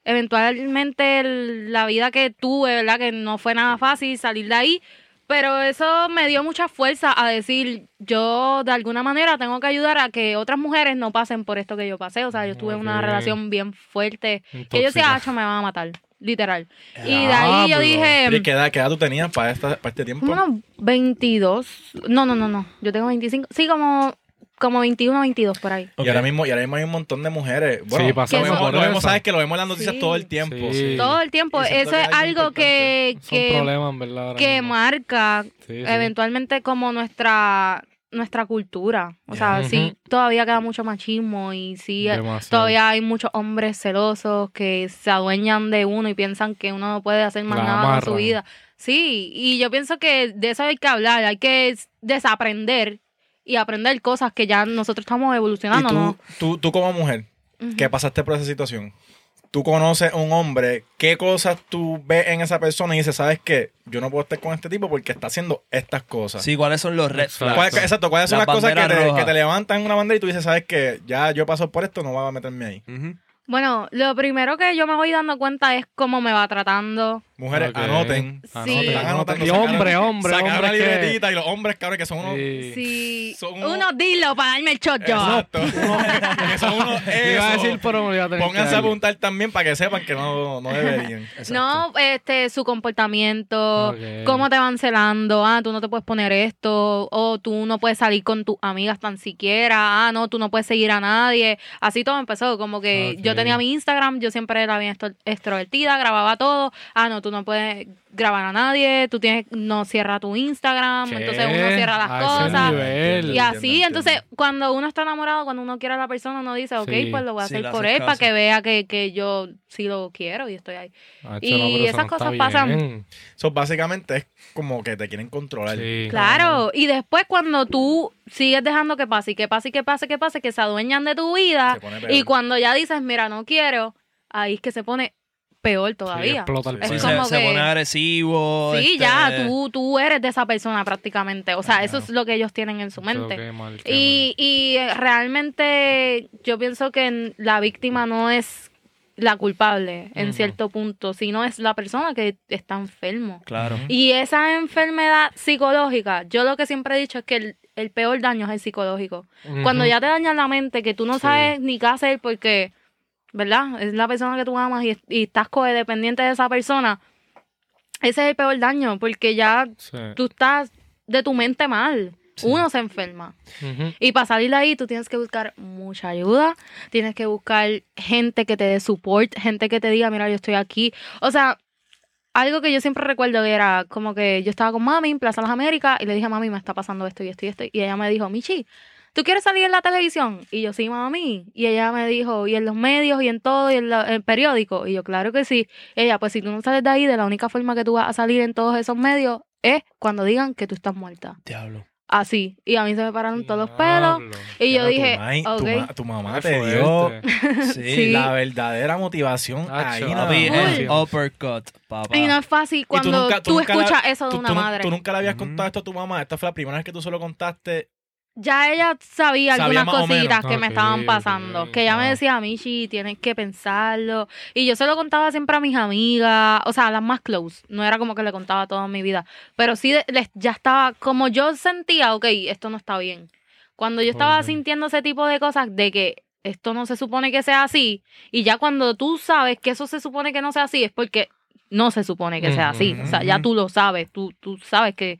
[SPEAKER 3] Eventualmente la vida que tuve, ¿verdad? Que no fue nada fácil salir de ahí, pero eso me dio mucha fuerza a decir, yo de alguna manera tengo que ayudar a que otras mujeres no pasen por esto que yo pasé. O sea, yo tuve una
[SPEAKER 2] Ok.
[SPEAKER 3] relación bien fuerte que yo decía, Hacho, me van a matar, literal. Y de ahí yo dije...
[SPEAKER 4] ¿Y qué edad, qué edad tú tenías para, esta, para este tiempo?
[SPEAKER 3] Unos 22. No, no, no, no. Yo tengo 25. Sí, como, como 21, 22 por ahí.
[SPEAKER 4] Y, ahora mismo, y ahora mismo hay un montón de mujeres. Bueno,
[SPEAKER 2] Sí,
[SPEAKER 3] pasamos
[SPEAKER 4] lo lo vemos, sabes que lo vemos en las noticias
[SPEAKER 3] Sí.
[SPEAKER 4] todo el tiempo.
[SPEAKER 2] Sí.
[SPEAKER 4] sí.
[SPEAKER 3] Todo el tiempo. Eso es
[SPEAKER 4] algo
[SPEAKER 3] que, que,
[SPEAKER 2] problemas, en verdad.
[SPEAKER 3] que
[SPEAKER 2] mismo.
[SPEAKER 3] marca
[SPEAKER 2] Sí, sí.
[SPEAKER 3] eventualmente como nuestra nuestra cultura. O sea, sí, todavía queda mucho machismo y sí, eh,
[SPEAKER 2] Demasiado.
[SPEAKER 3] todavía hay muchos hombres celosos que se adueñan de uno y piensan que uno no puede hacer más
[SPEAKER 2] La
[SPEAKER 3] nada con su vida. Sí, y yo pienso que de eso hay que hablar, hay que desaprender y aprender cosas que ya nosotros estamos
[SPEAKER 4] Y
[SPEAKER 3] evolucionando,
[SPEAKER 4] tú,
[SPEAKER 3] ¿no?
[SPEAKER 4] tú, tú como mujer,
[SPEAKER 3] Ujú.
[SPEAKER 4] que pasaste por esa situación, tú conoces a un hombre, ¿qué cosas tú ves en esa persona y dices, sabes qué? Yo no puedo estar con este tipo porque está haciendo estas cosas.
[SPEAKER 1] Sí, ¿cuáles son los red flags?
[SPEAKER 4] ¿Cuál- exacto, ¿cuáles son
[SPEAKER 1] Las
[SPEAKER 4] las, cosas que te,
[SPEAKER 1] rojas.
[SPEAKER 4] que te levantan una bandera y tú dices, sabes que ya yo paso por esto, no voy a meterme ahí?
[SPEAKER 3] Bueno, lo primero que yo me voy dando cuenta es cómo me va tratando,
[SPEAKER 4] Mujeres, anoten.
[SPEAKER 3] Sí.
[SPEAKER 2] Y hombre, hombre,
[SPEAKER 4] Sacaron la
[SPEAKER 2] hombre. que-
[SPEAKER 4] libretita y los hombres, cabrón, que son unos...
[SPEAKER 2] Sí.
[SPEAKER 4] Son unos-
[SPEAKER 3] Unos dilos para darme el shot yo.
[SPEAKER 4] Exacto. que son unos... <laughs>
[SPEAKER 2] Iba a
[SPEAKER 4] eso.
[SPEAKER 2] decir, pero me iba a tener
[SPEAKER 4] Pónganse
[SPEAKER 2] que
[SPEAKER 4] a apuntar también para que sepan que no, no deberían. <laughs>
[SPEAKER 1] Exacto.
[SPEAKER 3] No, este, su comportamiento, cómo te van celando, ah, tú no te puedes poner esto, o tú no puedes salir con tus amigas tan siquiera, ah, no, tú no puedes seguir a nadie. Así todo empezó, como que yo tenía mi Instagram, yo siempre era bien extro- extrovertida, grababa todo, ah, no, tú no puedes grabar a nadie, tú tienes, no cierra tu Instagram,
[SPEAKER 2] ¿Qué?
[SPEAKER 3] entonces uno cierra las
[SPEAKER 2] A ese
[SPEAKER 3] cosas.
[SPEAKER 2] nivel.
[SPEAKER 3] Y así,
[SPEAKER 4] Entiendo,
[SPEAKER 3] entonces,
[SPEAKER 4] entiendo.
[SPEAKER 3] cuando uno está enamorado, cuando uno quiere a la persona, uno dice, ok,
[SPEAKER 2] Sí.
[SPEAKER 3] pues lo voy a
[SPEAKER 1] Sí,
[SPEAKER 3] hacer por él para que vea que, que yo sí lo quiero y estoy ahí.
[SPEAKER 2] Hacho,
[SPEAKER 3] Y
[SPEAKER 2] no,
[SPEAKER 3] esas
[SPEAKER 2] no
[SPEAKER 3] cosas pasan.
[SPEAKER 4] Eso básicamente es como que te quieren controlar.
[SPEAKER 2] Sí.
[SPEAKER 3] Claro, y después cuando tú sigues dejando que pase y que pase y que pase, que pase, que se adueñan de tu vida y cuando ya dices, mira, no quiero, ahí es que se pone peor
[SPEAKER 2] Sí,
[SPEAKER 3] todavía.
[SPEAKER 2] explota el
[SPEAKER 3] Es
[SPEAKER 1] se,
[SPEAKER 3] como
[SPEAKER 1] se
[SPEAKER 3] que-
[SPEAKER 1] pone agresivo.
[SPEAKER 3] Sí,
[SPEAKER 1] este,
[SPEAKER 3] ya, tú, tú eres de esa persona prácticamente. O sea, eso es lo que ellos tienen en su mente.
[SPEAKER 2] qué mal, qué
[SPEAKER 3] Y, y eh, realmente yo pienso que la víctima no es la culpable en cierto punto, sino es la persona que está enfermo.
[SPEAKER 1] Claro.
[SPEAKER 3] Y esa enfermedad psicológica, yo lo que siempre he dicho es que el, el peor daño es el psicológico. Cuando ya te dañan la mente, que tú no
[SPEAKER 2] Sí.
[SPEAKER 3] sabes ni qué hacer porque, ¿verdad? Es la persona que tú amas y, y estás codependiente de esa persona. Ese es el peor daño, porque ya
[SPEAKER 2] Sí.
[SPEAKER 3] tú estás de tu mente mal.
[SPEAKER 1] Sí.
[SPEAKER 3] Uno se enferma. Y para salir de ahí, tú tienes que buscar mucha ayuda. Tienes que buscar gente que te dé support, gente que te diga, mira, yo estoy aquí. O sea, algo que yo siempre recuerdo era como que yo estaba con mami en Plaza Las Américas y le dije a mami, me está pasando esto y esto y esto. Y ella me dijo, Michi, ¿tú quieres salir en la televisión? Y yo, sí, mami. Y ella me dijo, y en los medios y en todo, y en la- el periódico. Y yo, claro que sí. Y ella, pues si tú no sales de ahí, de la única forma que tú vas a salir en todos esos medios es cuando digan que tú estás muerta.
[SPEAKER 1] Diablo.
[SPEAKER 3] Así. Y a mí se me pararon todos los pelos.
[SPEAKER 2] Diablo.
[SPEAKER 3] Y yo dije,
[SPEAKER 4] tu,
[SPEAKER 3] ok.
[SPEAKER 4] ma- tu mamá te dio.
[SPEAKER 1] Sí. <laughs>
[SPEAKER 3] Sí.
[SPEAKER 4] la verdadera motivación ahí.
[SPEAKER 1] el uppercut, papá.
[SPEAKER 3] Y no es fácil cuando
[SPEAKER 4] nunca-
[SPEAKER 3] tú, escuchas eso de
[SPEAKER 4] tú,
[SPEAKER 3] una madre.
[SPEAKER 4] tú nunca le habías contado esto a tu mamá. Esta fue la primera vez que tú se lo contaste.
[SPEAKER 3] Ya ella sabía
[SPEAKER 4] Sabía
[SPEAKER 3] algunas cositas que me estaban pasando.
[SPEAKER 2] ok,
[SPEAKER 3] que ella me decía, Michi, tienes que pensarlo. Y yo se lo contaba siempre a mis amigas, o sea, a las más close. No era como que le contaba toda mi vida. Pero sí, les- ya estaba, como yo sentía, ok, esto no está bien. Cuando yo estaba sintiendo ese tipo de cosas, de que esto no se supone que sea así, y ya cuando tú sabes que eso se supone que no sea así, es porque no se supone que sea así. O sea, ya tú lo sabes, tú, tú sabes que...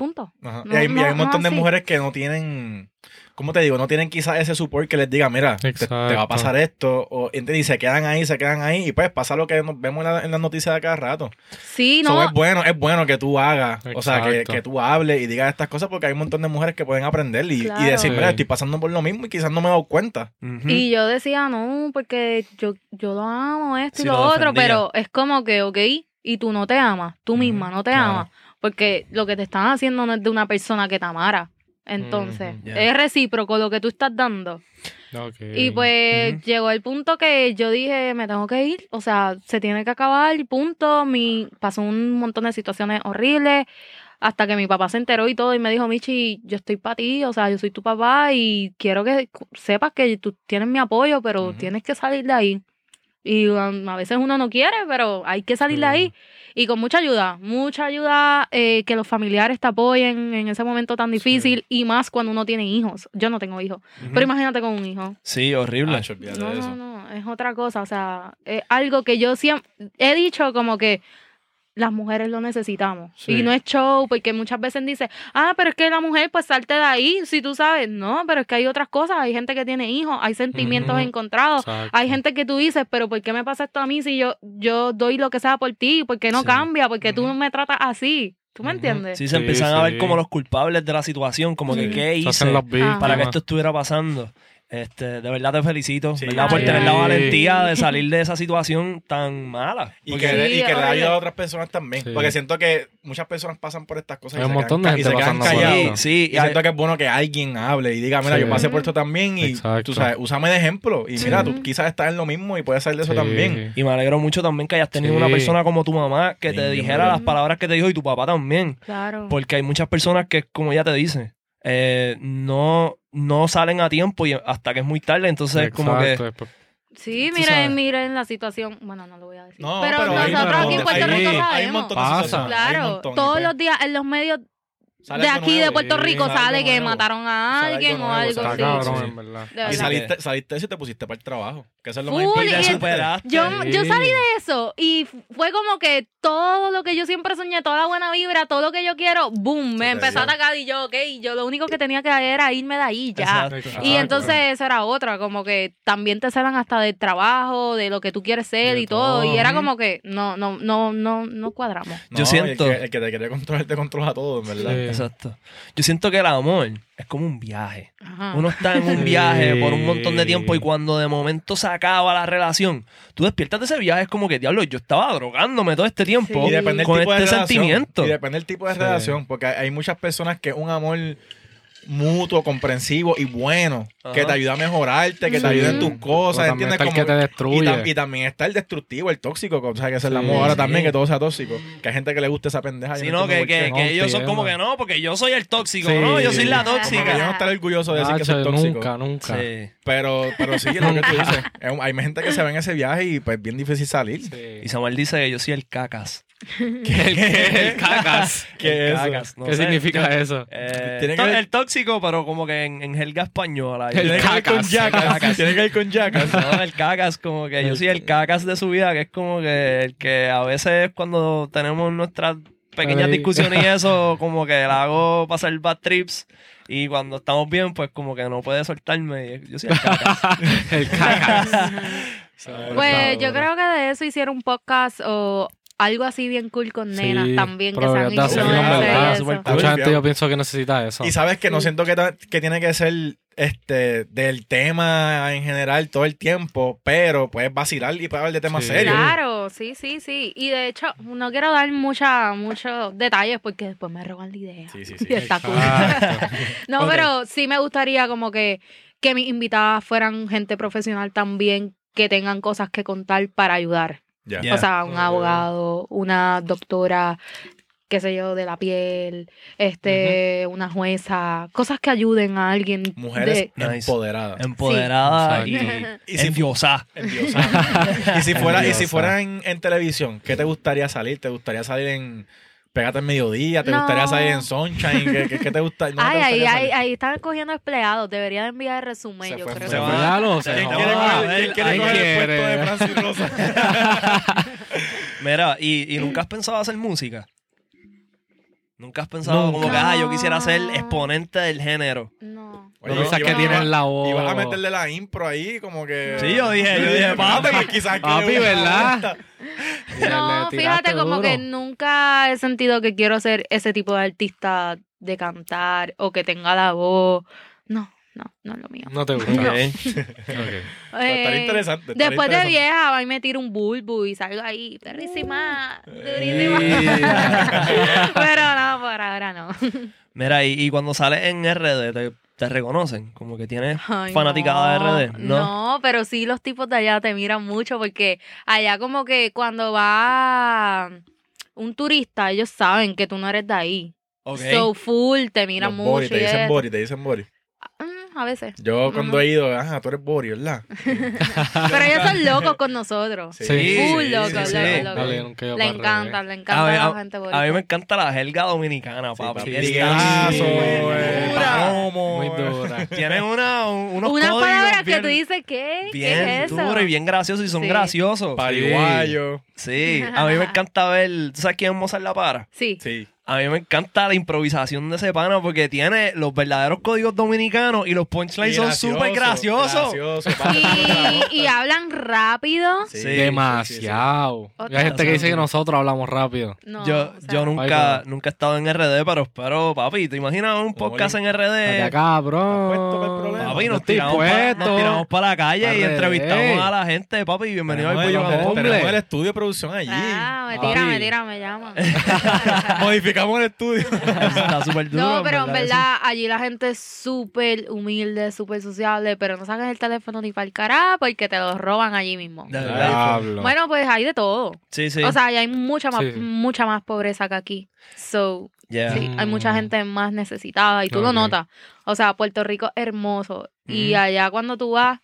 [SPEAKER 3] Punto.
[SPEAKER 4] Ajá.
[SPEAKER 3] No,
[SPEAKER 4] y hay, y
[SPEAKER 3] no,
[SPEAKER 4] hay un montón
[SPEAKER 3] no
[SPEAKER 4] de
[SPEAKER 3] así.
[SPEAKER 4] mujeres que no tienen, ¿cómo te digo? No tienen quizás ese support que les diga, mira, te, te va a pasar esto. O, y se quedan ahí, se quedan ahí. Y pues pasa lo que nos vemos en, la- en las noticias de cada rato.
[SPEAKER 3] Sí,
[SPEAKER 4] So,
[SPEAKER 3] no,
[SPEAKER 4] es bueno, es bueno que tú hagas, o sea, que, que tú hables y digas estas cosas porque hay un montón de mujeres que pueden aprender y, decir, mira,
[SPEAKER 2] Sí.
[SPEAKER 4] estoy pasando por lo mismo y quizás no me he dado cuenta.
[SPEAKER 3] Y yo decía, no, porque yo, yo lo amo, esto
[SPEAKER 1] Sí,
[SPEAKER 3] y lo,
[SPEAKER 1] lo
[SPEAKER 3] otro, pero es como que, ok, y tú no te amas, tú misma no te
[SPEAKER 4] claro.
[SPEAKER 3] amas, porque lo que te están haciendo no es de una persona que te amara. Entonces, es recíproco lo que tú estás dando. Y pues llegó el punto que yo dije, me tengo que ir, o sea, se tiene que acabar, punto. Mi, pasó un montón de situaciones horribles hasta que mi papá se enteró y todo y me dijo, Michi, yo estoy para ti, o sea, yo soy tu papá y quiero que sepas que tú tienes mi apoyo, pero tienes que salir de ahí. Y um, a veces uno no quiere, pero hay que salir de ahí. Y con mucha ayuda, mucha ayuda, eh, que los familiares te apoyen en ese momento tan difícil y más cuando uno tiene hijos. Yo no tengo hijos, pero imagínate con un hijo.
[SPEAKER 1] Sí, horrible.
[SPEAKER 4] Olvídate
[SPEAKER 3] No, no, no, es otra cosa, o sea, es algo que yo siempre he dicho como que las mujeres lo necesitamos.
[SPEAKER 2] Sí.
[SPEAKER 3] Y no es show, porque muchas veces dice, ah, pero es que la mujer, pues salte de ahí, si tú sabes. No, pero es que hay otras cosas, hay gente que tiene hijos, hay sentimientos encontrados.
[SPEAKER 2] Exacto.
[SPEAKER 3] Hay gente que tú dices, pero ¿por qué me pasa esto a mí si yo, yo doy lo que sea por ti? ¿Por qué no
[SPEAKER 1] Sí.
[SPEAKER 3] cambia? ¿Por qué tú
[SPEAKER 4] Ujú.
[SPEAKER 3] me tratas así? ¿Tú me entiendes?
[SPEAKER 1] Sí, se
[SPEAKER 2] Sí,
[SPEAKER 1] empiezan a ver como los culpables de la situación, como que
[SPEAKER 3] Sí.
[SPEAKER 1] qué
[SPEAKER 2] Se
[SPEAKER 1] hice para que esto estuviera pasando. Este, de verdad te felicito,
[SPEAKER 4] Sí.
[SPEAKER 1] ¿verdad? Por
[SPEAKER 3] Ay,
[SPEAKER 1] tener la valentía de salir de esa situación tan mala.
[SPEAKER 4] Y
[SPEAKER 1] Porque-
[SPEAKER 4] que, le-
[SPEAKER 3] Sí,
[SPEAKER 4] y que le ayuda a otras personas también.
[SPEAKER 2] Sí.
[SPEAKER 4] Porque siento que muchas personas pasan por estas cosas
[SPEAKER 2] Hay
[SPEAKER 4] y,
[SPEAKER 2] un
[SPEAKER 4] se
[SPEAKER 2] montón
[SPEAKER 4] quedan,
[SPEAKER 2] de
[SPEAKER 4] y se quedan callados.
[SPEAKER 1] Sí,
[SPEAKER 4] Y siento que es bueno que alguien hable y diga, mira,
[SPEAKER 2] Sí.
[SPEAKER 4] yo pasé por esto también y
[SPEAKER 2] Exacto.
[SPEAKER 4] tú sabes, úsame de ejemplo. Y mira, tú quizás estás en lo mismo y puedes salir de eso
[SPEAKER 2] Sí.
[SPEAKER 4] también.
[SPEAKER 1] Y me alegro mucho también que hayas tenido
[SPEAKER 2] Sí.
[SPEAKER 1] una persona como tu mamá que
[SPEAKER 4] Sí,
[SPEAKER 1] te dijera las palabras que te dijo y tu papá también.
[SPEAKER 3] Claro.
[SPEAKER 1] Porque hay muchas personas que, como ella te dice, eh, no, no salen a tiempo y hasta que es muy tarde. Entonces, como que
[SPEAKER 2] Exacto,
[SPEAKER 3] Sí, miren, miren la situación. Bueno, no lo voy a decir.
[SPEAKER 4] No,
[SPEAKER 3] pero, nosotros aquí en Puerto Rico
[SPEAKER 2] hay un
[SPEAKER 4] Hay un
[SPEAKER 3] sabemos.
[SPEAKER 4] montón de
[SPEAKER 2] Pasa.
[SPEAKER 4] situaciones, hay un
[SPEAKER 3] Claro,
[SPEAKER 4] montón, y
[SPEAKER 3] todos
[SPEAKER 4] pues,
[SPEAKER 3] los días en los medios de aquí de. Puerto Rico
[SPEAKER 4] sale
[SPEAKER 3] que
[SPEAKER 4] nuevo.
[SPEAKER 3] mataron a
[SPEAKER 4] algo
[SPEAKER 3] alguien o algo así.
[SPEAKER 4] algo
[SPEAKER 2] cabrón,
[SPEAKER 4] Sí.
[SPEAKER 2] en verdad.
[SPEAKER 3] De
[SPEAKER 4] Y saliste, saliste de eso y te pusiste para el trabajo. Que eso es lo más importante.
[SPEAKER 3] Yo, yo salí de eso y fue como que todo lo que yo siempre soñé, toda la buena vibra, todo lo que yo quiero, boom, me empezó a atacar y yo, ok, yo lo único que tenía que hacer era irme de ahí ya.
[SPEAKER 1] Exacto.
[SPEAKER 3] Y entonces eso era otra, como que también te celan hasta del trabajo, de lo que tú quieres ser
[SPEAKER 2] De
[SPEAKER 3] y todo. Y era como que no, no, no, no, no cuadramos.
[SPEAKER 4] No,
[SPEAKER 1] Yo siento-
[SPEAKER 4] El que, el que te quiere controlar te controla todo, en verdad.
[SPEAKER 2] Sí.
[SPEAKER 1] Exacto. Yo siento que el amor es como un viaje.
[SPEAKER 3] Ajá.
[SPEAKER 1] Uno está en un
[SPEAKER 2] Sí.
[SPEAKER 1] viaje por un montón de tiempo y cuando de momento se acaba la relación, tú despiertas de ese viaje, es como que, diablo, yo estaba drogándome todo este tiempo con este
[SPEAKER 4] relación.
[SPEAKER 1] sentimiento.
[SPEAKER 4] Y depende del tipo de
[SPEAKER 2] Sí.
[SPEAKER 4] relación. Porque hay muchas personas que un amor mutuo, comprensivo y bueno, que te ayuda a mejorarte, que
[SPEAKER 3] Sí.
[SPEAKER 4] te ayuda en tus cosas, ¿entiendes?
[SPEAKER 2] está el
[SPEAKER 4] Como-
[SPEAKER 2] que te
[SPEAKER 4] y,
[SPEAKER 2] destruye.
[SPEAKER 4] tam- y también está el destructivo, el tóxico, o sea, que es el
[SPEAKER 2] Sí.
[SPEAKER 4] amor ahora
[SPEAKER 1] Sí.
[SPEAKER 4] también, que todo sea tóxico. Que hay gente que le gusta esa pendeja.
[SPEAKER 1] Sino que, que, que ellos son como que no, porque yo soy el tóxico,
[SPEAKER 2] Sí.
[SPEAKER 1] no, yo soy la tóxica.
[SPEAKER 4] yo no estar orgulloso de decir que soy tóxico.
[SPEAKER 2] Nunca, nunca.
[SPEAKER 1] Sí.
[SPEAKER 4] Pero, pero sí, es lo que tú dices. <laughs> Hay gente que se ve en ese viaje y pues bien difícil salir.
[SPEAKER 1] Y
[SPEAKER 2] Sí.
[SPEAKER 1] Samuel dice que yo soy el cacas. <laughs>
[SPEAKER 2] ¿El qué? El cacas.
[SPEAKER 4] ¿Qué
[SPEAKER 1] El
[SPEAKER 4] es <laughs> eso?
[SPEAKER 1] cacas, no
[SPEAKER 2] ¿Qué
[SPEAKER 1] sé.
[SPEAKER 2] significa eso?
[SPEAKER 1] Eh,
[SPEAKER 4] Tiene que
[SPEAKER 1] to-
[SPEAKER 4] ver-
[SPEAKER 1] El tóxico, pero como que en, en jerga española.
[SPEAKER 2] El
[SPEAKER 4] Tiene que ver con
[SPEAKER 2] cacas.
[SPEAKER 4] yacas. <laughs> Tiene que ver con yacas.
[SPEAKER 1] No, el cacas, como que yo soy el cacas de su vida, que es como que el que a veces cuando tenemos nuestras pequeñas discusiones y eso, como que la hago pasar bad trips. Y cuando estamos bien, pues como que no puede soltarme. Yo soy el cacas.
[SPEAKER 2] el cacas.
[SPEAKER 3] Pues yo creo que de eso hicieron un podcast o algo así bien cool con
[SPEAKER 2] Sí,
[SPEAKER 3] nenas también que sean influencers.
[SPEAKER 2] Mucha gente yo pienso que necesita eso.
[SPEAKER 4] Y sabes que no siento que, que tiene que ser este del tema en general todo el tiempo, pero puedes vacilar y puedes hablar de temas
[SPEAKER 2] Sí.
[SPEAKER 4] serios.
[SPEAKER 3] Claro, sí, sí, sí. Y de hecho, no quiero dar mucha, muchos detalles porque después me roban la idea.
[SPEAKER 4] Sí, sí, <laughs> sí.
[SPEAKER 3] Y está cool. <laughs> No, pero sí me gustaría como que, que mis invitadas fueran gente profesional también, que tengan cosas que contar para ayudar. O sea, un abogado, una doctora, qué sé yo, de la piel, este, una jueza, cosas que ayuden a alguien.
[SPEAKER 4] Mujeres
[SPEAKER 3] de-
[SPEAKER 1] Nice.
[SPEAKER 4] empoderadas.
[SPEAKER 1] Empoderada
[SPEAKER 2] Sí.
[SPEAKER 1] y.
[SPEAKER 4] Y si- <laughs> y si fuera, y si fuera en, en televisión, ¿qué te gustaría salir? ¿Te gustaría salir en Pégate al mediodía? ¿Te
[SPEAKER 3] No.
[SPEAKER 4] gustaría salir en Sunshine? ¿Qué, qué- qué te gusta? no te
[SPEAKER 3] Ay, ahí,
[SPEAKER 4] gustaría
[SPEAKER 3] ahí, están cogiendo empleados. Debería de enviar el resumen,
[SPEAKER 4] Se
[SPEAKER 3] yo
[SPEAKER 4] fue,
[SPEAKER 3] creo.
[SPEAKER 4] se
[SPEAKER 1] va.
[SPEAKER 4] ¿Quién quiere
[SPEAKER 1] a
[SPEAKER 4] coger, quiere
[SPEAKER 2] ¿quién
[SPEAKER 4] coger el puesto de Francis Rosa? <laughs>
[SPEAKER 1] Mira, ¿y, y nunca has pensado hacer música? ¿Nunca has pensado
[SPEAKER 2] Nunca.
[SPEAKER 1] como que, ah, yo quisiera ser exponente del género?
[SPEAKER 3] No.
[SPEAKER 4] Oye,
[SPEAKER 2] No
[SPEAKER 4] iba-
[SPEAKER 2] que tienes la voz.
[SPEAKER 4] Ibas a meterle la impro ahí, como que.
[SPEAKER 1] Sí, yo dije, yo dije, papi.
[SPEAKER 4] Pues quizás que
[SPEAKER 2] Papi, ¿verdad?
[SPEAKER 3] No, fíjate como
[SPEAKER 2] duro.
[SPEAKER 3] que nunca he sentido que quiero ser ese tipo de artista de cantar o que tenga la voz. No, no, no es lo mío.
[SPEAKER 2] No te gusta.
[SPEAKER 3] No.
[SPEAKER 1] Ok. <laughs>
[SPEAKER 2] Ok.
[SPEAKER 4] Pero estaría
[SPEAKER 3] Eh,
[SPEAKER 4] interesante. estaría
[SPEAKER 3] Después de vieja, va y me tiro un bulbo y salgo ahí, perrísima, durísima.
[SPEAKER 1] Sí. <laughs>
[SPEAKER 3] Pero no, por ahora no.
[SPEAKER 1] Mira, y, y cuando sales en RD, te, te reconocen? Como que tienes
[SPEAKER 3] Ay,
[SPEAKER 1] fanaticada
[SPEAKER 3] no,
[SPEAKER 1] de RD. No.
[SPEAKER 3] No, pero sí los tipos de allá te miran mucho porque allá como que cuando va un turista, ellos saben que tú no eres de ahí.
[SPEAKER 1] Ok.
[SPEAKER 3] So full, te miran
[SPEAKER 4] Los
[SPEAKER 3] mucho.
[SPEAKER 4] Bori, te dicen. Bori, te dicen Bori.
[SPEAKER 3] Mm, a veces.
[SPEAKER 4] Yo cuando he ido, ajá, tú eres Bori, ¿verdad? <laughs>
[SPEAKER 3] Pero ellos son locos con nosotros.
[SPEAKER 4] Sí,
[SPEAKER 3] Full
[SPEAKER 1] sí,
[SPEAKER 3] locos,
[SPEAKER 1] sí,
[SPEAKER 3] locos,
[SPEAKER 1] sí.
[SPEAKER 3] locos.
[SPEAKER 2] Dale,
[SPEAKER 3] Le
[SPEAKER 2] para
[SPEAKER 3] encantan, le
[SPEAKER 1] A
[SPEAKER 3] encanta la
[SPEAKER 1] a-
[SPEAKER 3] gente
[SPEAKER 1] a mí
[SPEAKER 3] boricua.
[SPEAKER 1] me encanta la jerga dominicana,
[SPEAKER 4] Sí, Miguelazo,
[SPEAKER 1] bien
[SPEAKER 4] eh,
[SPEAKER 1] dura.
[SPEAKER 4] palomo,
[SPEAKER 2] Muy dura.
[SPEAKER 1] Tienen una, un- unos
[SPEAKER 3] Unas
[SPEAKER 1] códigos
[SPEAKER 3] palabras que
[SPEAKER 1] bien,
[SPEAKER 3] tú dices, ¿qué?
[SPEAKER 1] bien
[SPEAKER 3] ¿Qué es eso?
[SPEAKER 1] duro y bien graciosos y son
[SPEAKER 3] Sí.
[SPEAKER 1] graciosos.
[SPEAKER 4] Pariguayo.
[SPEAKER 1] Sí, a mí me <laughs> encanta ver, ¿tú sabes quién es Mozart La Para?
[SPEAKER 3] Sí.
[SPEAKER 4] Sí.
[SPEAKER 1] A mí me encanta la improvisación de ese pana porque tiene los verdaderos códigos dominicanos y los punchlines son súper graciosos.
[SPEAKER 4] gracioso.
[SPEAKER 3] Y, y hablan rápido.
[SPEAKER 4] Sí,
[SPEAKER 1] Sí.
[SPEAKER 2] Demasiado. Hay gente que dice que nosotros hablamos rápido.
[SPEAKER 3] No,
[SPEAKER 1] yo,
[SPEAKER 3] o sea,
[SPEAKER 1] yo nunca,
[SPEAKER 2] Ay,
[SPEAKER 1] nunca he estado en RD, pero espero, papi, ¿te imaginas un podcast en RD?
[SPEAKER 2] Acá, cabrón.
[SPEAKER 4] para?
[SPEAKER 1] Papi,
[SPEAKER 2] No
[SPEAKER 1] nos tiramos, pa- nos tiramos para la calle y entrevistamos a la gente, papi, bienvenido al
[SPEAKER 4] Tenemos
[SPEAKER 1] Pollo.
[SPEAKER 4] Tenemos el estudio de producción allí.
[SPEAKER 3] Ah, me
[SPEAKER 2] Papi.
[SPEAKER 3] tira, me tira, me llama. <laughs>
[SPEAKER 4] Modificamos el estudio. <laughs>
[SPEAKER 1] Está súper duro.
[SPEAKER 3] No, pero en verdad, allí la gente es súper humilde, súper sociable, pero no sacan el teléfono ni para el carajo porque te lo roban allí mismo.
[SPEAKER 1] De verdad.
[SPEAKER 3] Bueno, pues hay de todo.
[SPEAKER 1] Sí, sí.
[SPEAKER 3] O sea, allá hay mucha más,
[SPEAKER 2] Sí.
[SPEAKER 3] mucha más pobreza que aquí. So,
[SPEAKER 1] Yeah.
[SPEAKER 3] sí, hay mucha
[SPEAKER 2] Mm.
[SPEAKER 3] gente más necesitada y tú lo notas. O sea, Puerto Rico es hermoso. Y
[SPEAKER 1] Ujú.
[SPEAKER 3] allá cuando tú vas,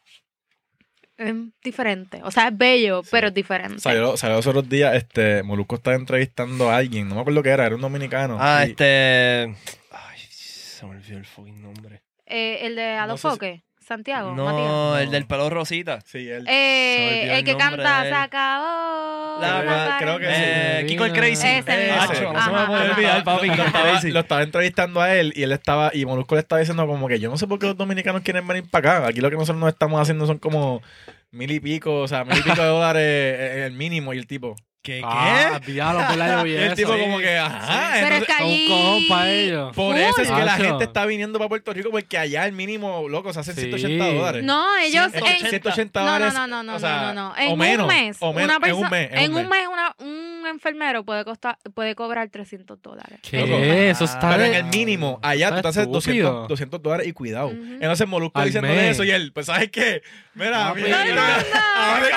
[SPEAKER 3] es diferente. O sea, es bello, pero es diferente.
[SPEAKER 4] Salió, salió los otros días, este, Molusco estaba entrevistando a alguien, no me acuerdo qué era, era un dominicano.
[SPEAKER 1] Ah,
[SPEAKER 4] Y-
[SPEAKER 1] este. Ay, se me olvidó el fucking nombre.
[SPEAKER 3] Eh, el de
[SPEAKER 4] No
[SPEAKER 3] Alofoque, Santiago, Matías.
[SPEAKER 1] No, el del pelo rosita.
[SPEAKER 4] Sí, él.
[SPEAKER 3] Eh, el
[SPEAKER 1] el
[SPEAKER 3] que canta. Se acabó.
[SPEAKER 1] La-
[SPEAKER 3] la
[SPEAKER 4] creo que sí.
[SPEAKER 1] Eh, Kiko el Crazy.
[SPEAKER 3] Ese mismo.
[SPEAKER 1] Acho, no se me
[SPEAKER 3] Ajá,
[SPEAKER 1] puede
[SPEAKER 3] ajá.
[SPEAKER 1] olvidar, papi.
[SPEAKER 4] lo,
[SPEAKER 1] Kiko el
[SPEAKER 4] estaba,
[SPEAKER 1] Crazy.
[SPEAKER 4] lo estaba entrevistando a él y él estaba, y Molusco le estaba diciendo como que yo no sé por qué los dominicanos quieren venir para acá. Aquí lo que nosotros nos estamos haciendo son como mil y pico, o sea, mil y pico de dólares eh, el mínimo y el tipo.
[SPEAKER 1] ¿Qué?
[SPEAKER 2] Ah,
[SPEAKER 1] ¿Qué?
[SPEAKER 2] diablo, por la
[SPEAKER 4] Y
[SPEAKER 2] lluvia. <laughs>
[SPEAKER 4] el tipo como que, ajá.
[SPEAKER 3] Pero es
[SPEAKER 4] entonces-
[SPEAKER 3] que allí...
[SPEAKER 2] cojón pa' ellos.
[SPEAKER 4] por eso es que la gente está viniendo para Puerto Rico porque allá el mínimo, loco, se hace
[SPEAKER 2] Sí.
[SPEAKER 4] 180 dólares.
[SPEAKER 3] No, ellos... en-
[SPEAKER 1] 180.
[SPEAKER 4] 180
[SPEAKER 3] No, no,
[SPEAKER 4] dólares.
[SPEAKER 3] no, no, no,
[SPEAKER 4] o sea,
[SPEAKER 3] no, no, no. En
[SPEAKER 4] o menos,
[SPEAKER 3] un mes,
[SPEAKER 4] o menos,
[SPEAKER 3] una
[SPEAKER 4] en un mes,
[SPEAKER 3] en un mes una, un enfermero puede costar, puede cobrar 300 dólares.
[SPEAKER 2] ¿Qué? Eso está
[SPEAKER 4] Pero en el mínimo, allá tú te haces 200,
[SPEAKER 2] estúpido.
[SPEAKER 4] 200 dólares y cuidado.
[SPEAKER 3] Ujú.
[SPEAKER 4] Entonces Molusco
[SPEAKER 2] Al
[SPEAKER 4] diciendo
[SPEAKER 2] mes.
[SPEAKER 4] eso y él, pues ¿sabes qué? Mira, mira, ahora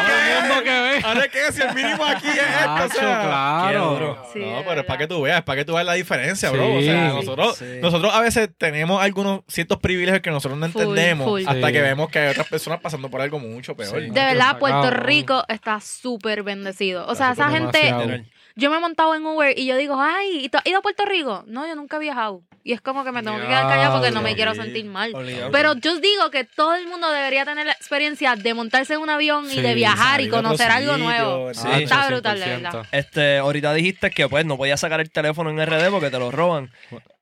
[SPEAKER 4] que ahora es que si el mínimo aquí es esto, o sea,
[SPEAKER 2] claro.
[SPEAKER 1] Qué duro.
[SPEAKER 3] Sí,
[SPEAKER 4] no, pero es para que tú veas, es para que tú veas la diferencia, bro. O
[SPEAKER 2] Sí.
[SPEAKER 4] sea, nosotros,
[SPEAKER 1] Sí.
[SPEAKER 4] nosotros a veces tenemos algunos ciertos privilegios que nosotros no entendemos
[SPEAKER 3] full.
[SPEAKER 4] hasta
[SPEAKER 2] Sí.
[SPEAKER 4] que vemos que hay otras personas pasando por algo mucho peor.
[SPEAKER 1] Sí.
[SPEAKER 3] De verdad, Puerto. Rico está súper bendecido. O sea, esa gente. Yo me he montado en Uber y yo digo, ay, ¿y tú has ido a Puerto Rico? No, yo nunca he viajado. Y es como que me tengo que quedar callada porque no me quiero sentir mal. Pero yo digo que todo el mundo debería tener la experiencia de montarse en un avión y de viajar y conocer algo nuevo. Está brutal, de
[SPEAKER 2] 100%.
[SPEAKER 3] verdad.
[SPEAKER 1] Este, ahorita dijiste que pues no podías sacar el teléfono en RD porque te lo roban.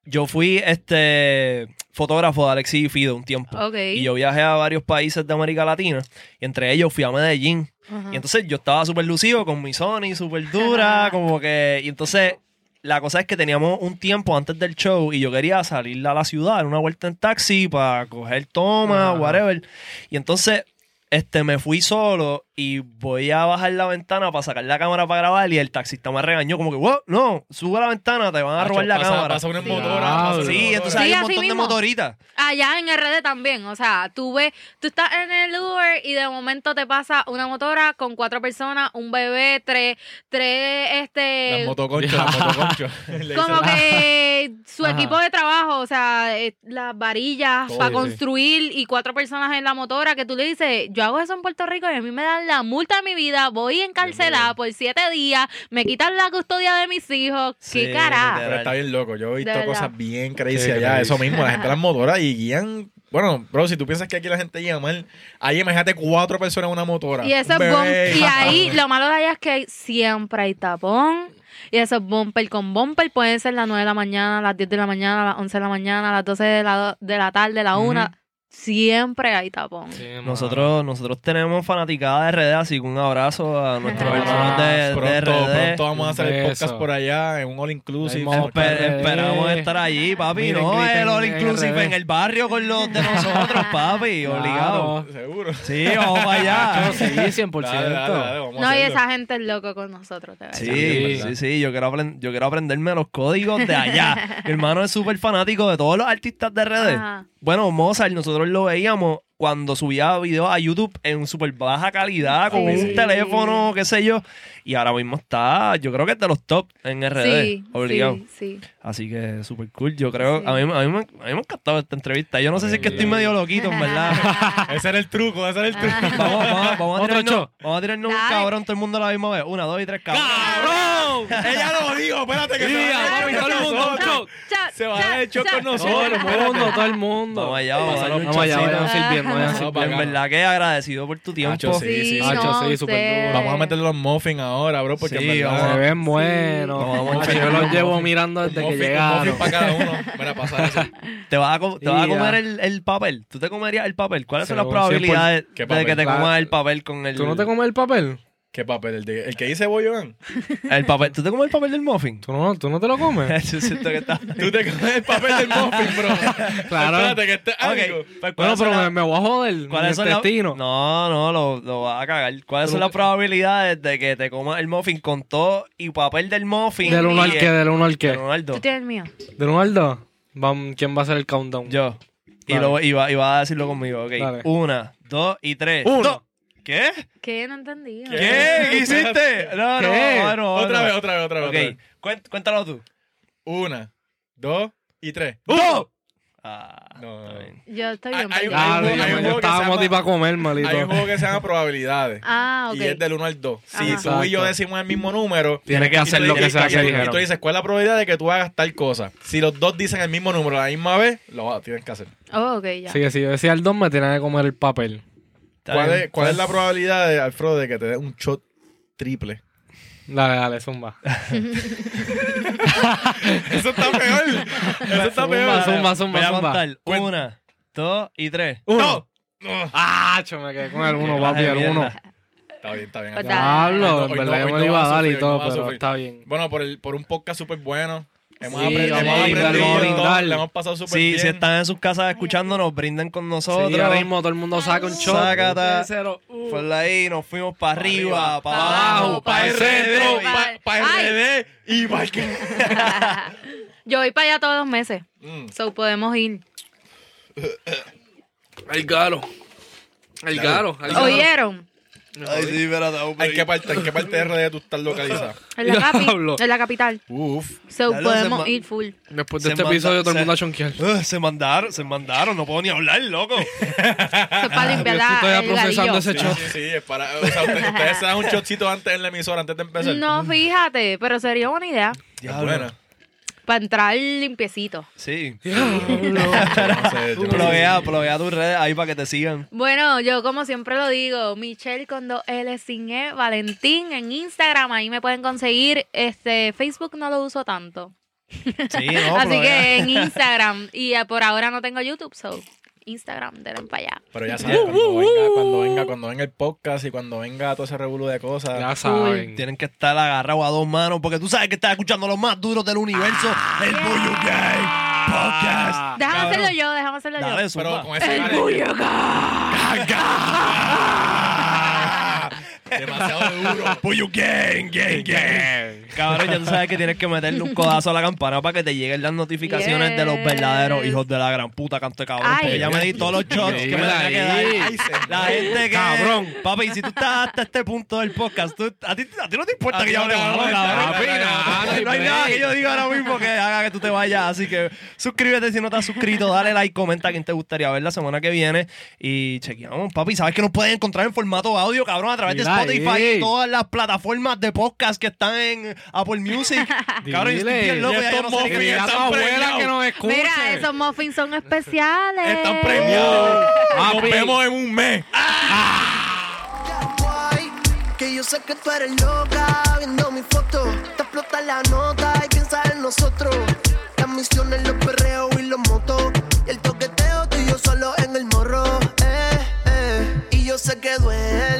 [SPEAKER 1] Yo fui este fotógrafo de Alexis y Fido un tiempo. Y yo viajé a varios países de América Latina. Y entre ellos fui a Medellín.
[SPEAKER 3] Ajá.
[SPEAKER 1] Y entonces yo estaba súper lucido con mi Sony, súper dura, como que... Y entonces la cosa es que teníamos un tiempo antes del show y yo quería salir a la ciudad, dar una vuelta en taxi para coger toma,
[SPEAKER 2] Ajá.
[SPEAKER 1] whatever. Y entonces este, me fui solo y voy a bajar la ventana para sacar la cámara para grabar y el taxista me regañó como que, wow, no, sube la ventana, te van a robar la
[SPEAKER 4] pasa,
[SPEAKER 1] cámara.
[SPEAKER 4] Pasa una
[SPEAKER 3] Sí.
[SPEAKER 4] motora. Una
[SPEAKER 1] Sí, entonces
[SPEAKER 3] Sí,
[SPEAKER 1] hay un montón de motoritas.
[SPEAKER 3] Allá en RD también, o sea, tú ves, tú estás en el Uber y de momento te pasa una motora con cuatro personas, un bebé, tres, tres, este,
[SPEAKER 4] Las motoconchos, las motoconchos. <laughs>
[SPEAKER 3] Como que su
[SPEAKER 2] Ajá.
[SPEAKER 3] equipo de trabajo, o sea, eh, las varillas
[SPEAKER 4] Todo,
[SPEAKER 3] para
[SPEAKER 2] sí.
[SPEAKER 3] construir y cuatro personas en la motora que tú le dices, yo hago eso en Puerto Rico y a mí me dan la multa de mi vida, voy encarcelada por siete días, me quitan la custodia de mis hijos,
[SPEAKER 1] Sí,
[SPEAKER 3] qué carajo.
[SPEAKER 4] Pero está bien loco. Yo he visto cosas bien crazy
[SPEAKER 2] Sí,
[SPEAKER 4] allá. Eso mismo, la gente en <laughs> las motoras y guían. Bueno, bro, si tú piensas que aquí la gente guía mal, ahí imagínate cuatro personas en una motora.
[SPEAKER 3] Y eso es bum-
[SPEAKER 4] bebé.
[SPEAKER 3] y ahí <laughs> lo malo de allá es que siempre hay tapón. Y esos bumper con bumper pueden ser las 9 de la mañana, las 10 de la mañana, las 11 de la mañana, las 12 de la, de la tarde, la 1. Siempre hay tapón.
[SPEAKER 2] Sí.
[SPEAKER 1] Nosotros, nosotros tenemos fanaticada de RD, así que un abrazo a <laughs> nuestros
[SPEAKER 3] Ah,
[SPEAKER 1] hermanos de, de RD.
[SPEAKER 4] pronto vamos a hacer el
[SPEAKER 2] Un
[SPEAKER 4] podcast por allá en un all inclusive.
[SPEAKER 1] Esperamos estar allí, papi.
[SPEAKER 2] Miren,
[SPEAKER 1] no,
[SPEAKER 2] griten
[SPEAKER 1] el all inclusive en el barrio con los de <laughs> nosotros, papi.
[SPEAKER 2] Claro.
[SPEAKER 1] Obligado.
[SPEAKER 4] Seguro.
[SPEAKER 1] Sí, vamos para allá.
[SPEAKER 2] Macho, sí, <laughs> 100%.
[SPEAKER 4] Dale, dale, dale, vamos a
[SPEAKER 3] No, y esa gente es loco con nosotros.
[SPEAKER 1] Sí,
[SPEAKER 2] Sí.
[SPEAKER 1] sí, sí, yo quiero, aprend- yo quiero aprenderme los códigos de allá. Mi hermano es súper fanático de todos los artistas de RD.
[SPEAKER 3] Ajá.
[SPEAKER 1] Bueno, Mozart, nosotros lo veíamos cuando subía videos a YouTube en súper baja calidad, con un teléfono, qué sé yo. Y ahora mismo está, yo creo que es de los top en RD,
[SPEAKER 3] Sí,
[SPEAKER 1] obligado.
[SPEAKER 3] sí, sí.
[SPEAKER 1] Así que súper cool. Yo creo,
[SPEAKER 3] Sí.
[SPEAKER 1] a, mí, a, mí, me- a mí me ha encantado esta entrevista. Yo no sé si es que estoy medio loquito, en verdad. <laughs>
[SPEAKER 4] Ese era el truco, ese era el truco.
[SPEAKER 1] Vamos, vamos, vamos a tirarnos, vamos a tirarnos un cabrón todo el mundo a la misma vez. Una, dos y tres cabrón.
[SPEAKER 2] ¡Cabrón!
[SPEAKER 4] Ella lo dijo, espérate que
[SPEAKER 2] Sí,
[SPEAKER 4] se a
[SPEAKER 2] todo el mundo,
[SPEAKER 4] Se va a dar el
[SPEAKER 3] cha.
[SPEAKER 4] con
[SPEAKER 2] Todo
[SPEAKER 4] nosotros.
[SPEAKER 2] el mundo, todo el mundo.
[SPEAKER 1] Vamos allá, vamos a
[SPEAKER 2] allá,
[SPEAKER 4] Vamos para
[SPEAKER 1] En verdad que agradecido por tu tiempo.
[SPEAKER 4] Sí, sí, sí. Vamos a meterle los muffins ahora, bro, porque
[SPEAKER 1] Sí,
[SPEAKER 4] en verdad...
[SPEAKER 2] Se ven buenos. Hacho,
[SPEAKER 1] echarle
[SPEAKER 2] yo los
[SPEAKER 1] unos
[SPEAKER 2] llevo mirando desde que
[SPEAKER 4] muffin, un
[SPEAKER 2] llegaron.
[SPEAKER 4] para cada uno. Mira, pasa eso. <laughs>
[SPEAKER 1] ¿Te vas a, co- te vas a comer el, el papel? ¿Tú te comerías el papel? ¿Cuáles son las probabilidades
[SPEAKER 4] ¿Qué
[SPEAKER 1] de que te comas el papel con el...
[SPEAKER 2] ¿Tú no te comes el papel?
[SPEAKER 4] ¿Qué papel? ¿El, de- el que dice Boyogan? <laughs>
[SPEAKER 1] el papel? ¿Tú te comes el papel del muffin?
[SPEAKER 2] ¿Tú no, tú no te lo comes? <laughs>
[SPEAKER 1] Yo siento que está... <laughs>
[SPEAKER 4] Tú te comes el papel del muffin, bro.
[SPEAKER 2] Claro.
[SPEAKER 4] Espérate, que este es algo.
[SPEAKER 1] Ok, pues,
[SPEAKER 2] Bueno,
[SPEAKER 1] ¿cuáles son
[SPEAKER 2] pero me,
[SPEAKER 1] las-
[SPEAKER 2] me voy a joder. Mi
[SPEAKER 1] ¿Cuáles son las-
[SPEAKER 2] intestino.
[SPEAKER 1] No, no, lo, lo vas a cagar. ¿Cuáles son las probabilidades de que te comas el muffin con todo y papel del muffin?
[SPEAKER 2] Del 1
[SPEAKER 1] y
[SPEAKER 2] al
[SPEAKER 1] el-
[SPEAKER 2] qué, del 1 al qué.
[SPEAKER 1] del uno al dos.
[SPEAKER 3] Tú tienes el mío.
[SPEAKER 2] Del 1 al 2. Vamos, ¿Quién va a hacer el countdown?
[SPEAKER 1] Yo. Y, lo, y, va, y va a decirlo conmigo, ok.
[SPEAKER 2] Dale.
[SPEAKER 1] Una, dos y tres.
[SPEAKER 2] Uno.
[SPEAKER 1] Dos. ¿Qué?
[SPEAKER 3] ¿Qué? No entendí.
[SPEAKER 4] ¿Qué?
[SPEAKER 1] ¿Qué? ¿Qué hiciste? No, no, bueno,
[SPEAKER 4] Otra vez, otra vez, otra vez.
[SPEAKER 1] Ok,
[SPEAKER 4] otra vez.
[SPEAKER 1] cuént- cuéntalo tú.
[SPEAKER 4] Una, dos y tres.
[SPEAKER 1] ¡Dos! Ah,
[SPEAKER 4] No.
[SPEAKER 3] Yo estoy
[SPEAKER 4] Hay-
[SPEAKER 3] bien.
[SPEAKER 4] hay- un se
[SPEAKER 2] estábamos
[SPEAKER 4] llama-
[SPEAKER 2] tipo a comer, malito.
[SPEAKER 4] Hay un juego que se llama probabilidades.
[SPEAKER 3] Ah, ok.
[SPEAKER 4] Y es del 1 al 2. Si
[SPEAKER 3] Ajá.
[SPEAKER 4] tú y yo decimos el mismo número,
[SPEAKER 2] Tienes que hacer lo que
[SPEAKER 4] dices-
[SPEAKER 2] sea
[SPEAKER 4] y
[SPEAKER 2] que
[SPEAKER 4] tú-
[SPEAKER 2] dijeron.
[SPEAKER 4] Y tú dices, ¿cuál es la probabilidad de que tú hagas tal cosa? Si los dos dicen el mismo número a la misma vez, lo vas- tienes que hacer.
[SPEAKER 3] Oh, ok, ya.
[SPEAKER 2] Sí, que si yo decía el 2 me tenía que comer el papel.
[SPEAKER 4] ¿Cuál, es, ¿Cuál es la probabilidad, de, Alfredo, de que te dé un shot triple?
[SPEAKER 2] Dale, dale, zumba. <laughs>
[SPEAKER 4] Eso está peor. Eso está
[SPEAKER 2] Zumba,
[SPEAKER 4] peor.
[SPEAKER 2] zumba, zumba,
[SPEAKER 1] Voy a
[SPEAKER 2] zumba.
[SPEAKER 1] contar. Una, dos y tres.
[SPEAKER 2] Uno.
[SPEAKER 4] No.
[SPEAKER 2] Ah, cho, me quedé con el 1,
[SPEAKER 1] Qué
[SPEAKER 2] papi, el
[SPEAKER 1] de
[SPEAKER 2] 1.
[SPEAKER 1] mierda.
[SPEAKER 4] Está bien, está bien.
[SPEAKER 3] Pues.
[SPEAKER 2] Diablo,
[SPEAKER 4] Hoy
[SPEAKER 2] en verdad yo me lo iba a dar y todo, pero está bien.
[SPEAKER 4] Bueno, por, el, por un podcast súper bueno. Hemos
[SPEAKER 2] Sí,
[SPEAKER 4] aprendido,
[SPEAKER 2] vamos a brindar,
[SPEAKER 4] aprendido,
[SPEAKER 2] vamos a
[SPEAKER 4] todo,
[SPEAKER 2] brindar.
[SPEAKER 4] le hemos pasado súper
[SPEAKER 1] Sí,
[SPEAKER 4] bien.
[SPEAKER 1] si están en sus casas escuchándonos, brinden con nosotros.
[SPEAKER 2] Sí, ahora mismo todo el mundo saca un shot.
[SPEAKER 1] Sácata.
[SPEAKER 2] Uh.
[SPEAKER 1] Por ahí nos fuimos para arriba, para
[SPEAKER 3] pa'
[SPEAKER 1] abajo, para
[SPEAKER 3] pa'
[SPEAKER 1] el
[SPEAKER 3] el
[SPEAKER 1] centro.
[SPEAKER 4] Para
[SPEAKER 3] Ay.
[SPEAKER 4] RD y para que... <laughs>
[SPEAKER 3] Yo voy para allá todos los meses.
[SPEAKER 4] Mm.
[SPEAKER 3] So podemos ir.
[SPEAKER 2] El garo. El el garo.
[SPEAKER 3] ¿Oyeron?
[SPEAKER 1] Ay, sí, espérate, por
[SPEAKER 4] ¿En qué parte, en qué parte de RD tú estás localizado? <laughs>
[SPEAKER 3] En la, capi,
[SPEAKER 2] Diablo.
[SPEAKER 3] en la capital.
[SPEAKER 4] Uf.
[SPEAKER 3] So
[SPEAKER 1] se
[SPEAKER 3] podemos
[SPEAKER 1] ma-
[SPEAKER 3] ir full.
[SPEAKER 2] Después de
[SPEAKER 1] Se
[SPEAKER 2] este
[SPEAKER 1] manda-
[SPEAKER 2] episodio todo el
[SPEAKER 1] se-
[SPEAKER 2] mundo a chonquear.
[SPEAKER 1] Ugh, <laughs> se mandaron, se mandaron, no puedo ni hablar, loco. <laughs>
[SPEAKER 3] Eso es para limpiar la,
[SPEAKER 2] estoy
[SPEAKER 3] el
[SPEAKER 2] procesando ese
[SPEAKER 4] Sí,
[SPEAKER 2] shot.
[SPEAKER 4] sí, sí, es para... O sea, ustedes, ustedes se dan un shotcito antes en la emisora, antes de empezar.
[SPEAKER 3] No, fíjate, pero sería buena idea.
[SPEAKER 4] Es buena.
[SPEAKER 3] Para entrar limpiecito.
[SPEAKER 1] Sí. Pluguea, <laughs> <laughs> pluguea tus redes ahí para que te sigan.
[SPEAKER 3] Bueno, yo como siempre lo digo, Michelle con dos L sin E, Valentín en Instagram, ahí me pueden conseguir. Este, Facebook no lo uso tanto.
[SPEAKER 1] Sí, <laughs> no,
[SPEAKER 3] Así que en Instagram. Y eh, por ahora no tengo YouTube, so Instagram, denle para allá.
[SPEAKER 4] Pero ya <laughs> sabes, cuando venga, cuando venga, cuando venga el podcast y cuando venga todo ese revuelo de cosas.
[SPEAKER 2] Ya saben.
[SPEAKER 1] Tienen que estar agarrados a dos manos porque tú sabes que estás escuchando los más duros del universo, el Bullo Gang Podcast.
[SPEAKER 3] Déjame
[SPEAKER 1] Cabrón.
[SPEAKER 3] hacerlo yo, déjame hacerlo yo.
[SPEAKER 4] Pero con ese
[SPEAKER 3] El <laughs>
[SPEAKER 4] demasiado duro.
[SPEAKER 1] Bullo Gang, Gang, Gang. Cabrón, ya tú sabes que tienes que meterle un codazo a la campana para que te lleguen las notificaciones de los verdaderos hijos de la gran puta canto de cabrón.
[SPEAKER 3] Ay.
[SPEAKER 1] Porque ya me di todos los shots que me tenía que dar. La gente que.
[SPEAKER 2] Cabrón.
[SPEAKER 1] Papi, si tú estás hasta este punto del podcast, tú- a, ti, a ti no te importa
[SPEAKER 4] A
[SPEAKER 1] que yo
[SPEAKER 4] no
[SPEAKER 1] hable
[SPEAKER 4] te
[SPEAKER 1] malo, cabrón.
[SPEAKER 2] no hay
[SPEAKER 1] nada que yo diga ahora mismo que haga que tú te vayas. Así que suscríbete si no te has suscrito, dale like, comenta a quién te gustaría ver la semana que viene. Y chequeamos, papi. Sabes que nos pueden encontrar en formato audio, cabrón, a través de
[SPEAKER 2] Mira
[SPEAKER 1] Spotify
[SPEAKER 2] ahí.
[SPEAKER 1] y todas las plataformas de podcast que están en Apple Music. <laughs> cabrón, yo estoy bien loco.
[SPEAKER 4] Y
[SPEAKER 1] ya yo no sé qué-
[SPEAKER 4] están
[SPEAKER 2] abuela
[SPEAKER 4] premiados.
[SPEAKER 2] que nos escuche.
[SPEAKER 3] Mira, esos muffins son especiales.
[SPEAKER 4] Están premiados. Nos vemos en un mes.
[SPEAKER 5] guay, Que yo sé que tú eres loca viendo mi foto. Te explota la nota y piensas en nosotros. Las misiones, los perreos y los motos. Y el toqueteo tú y yo solo en el morro. Eh, eh. Y yo sé que duele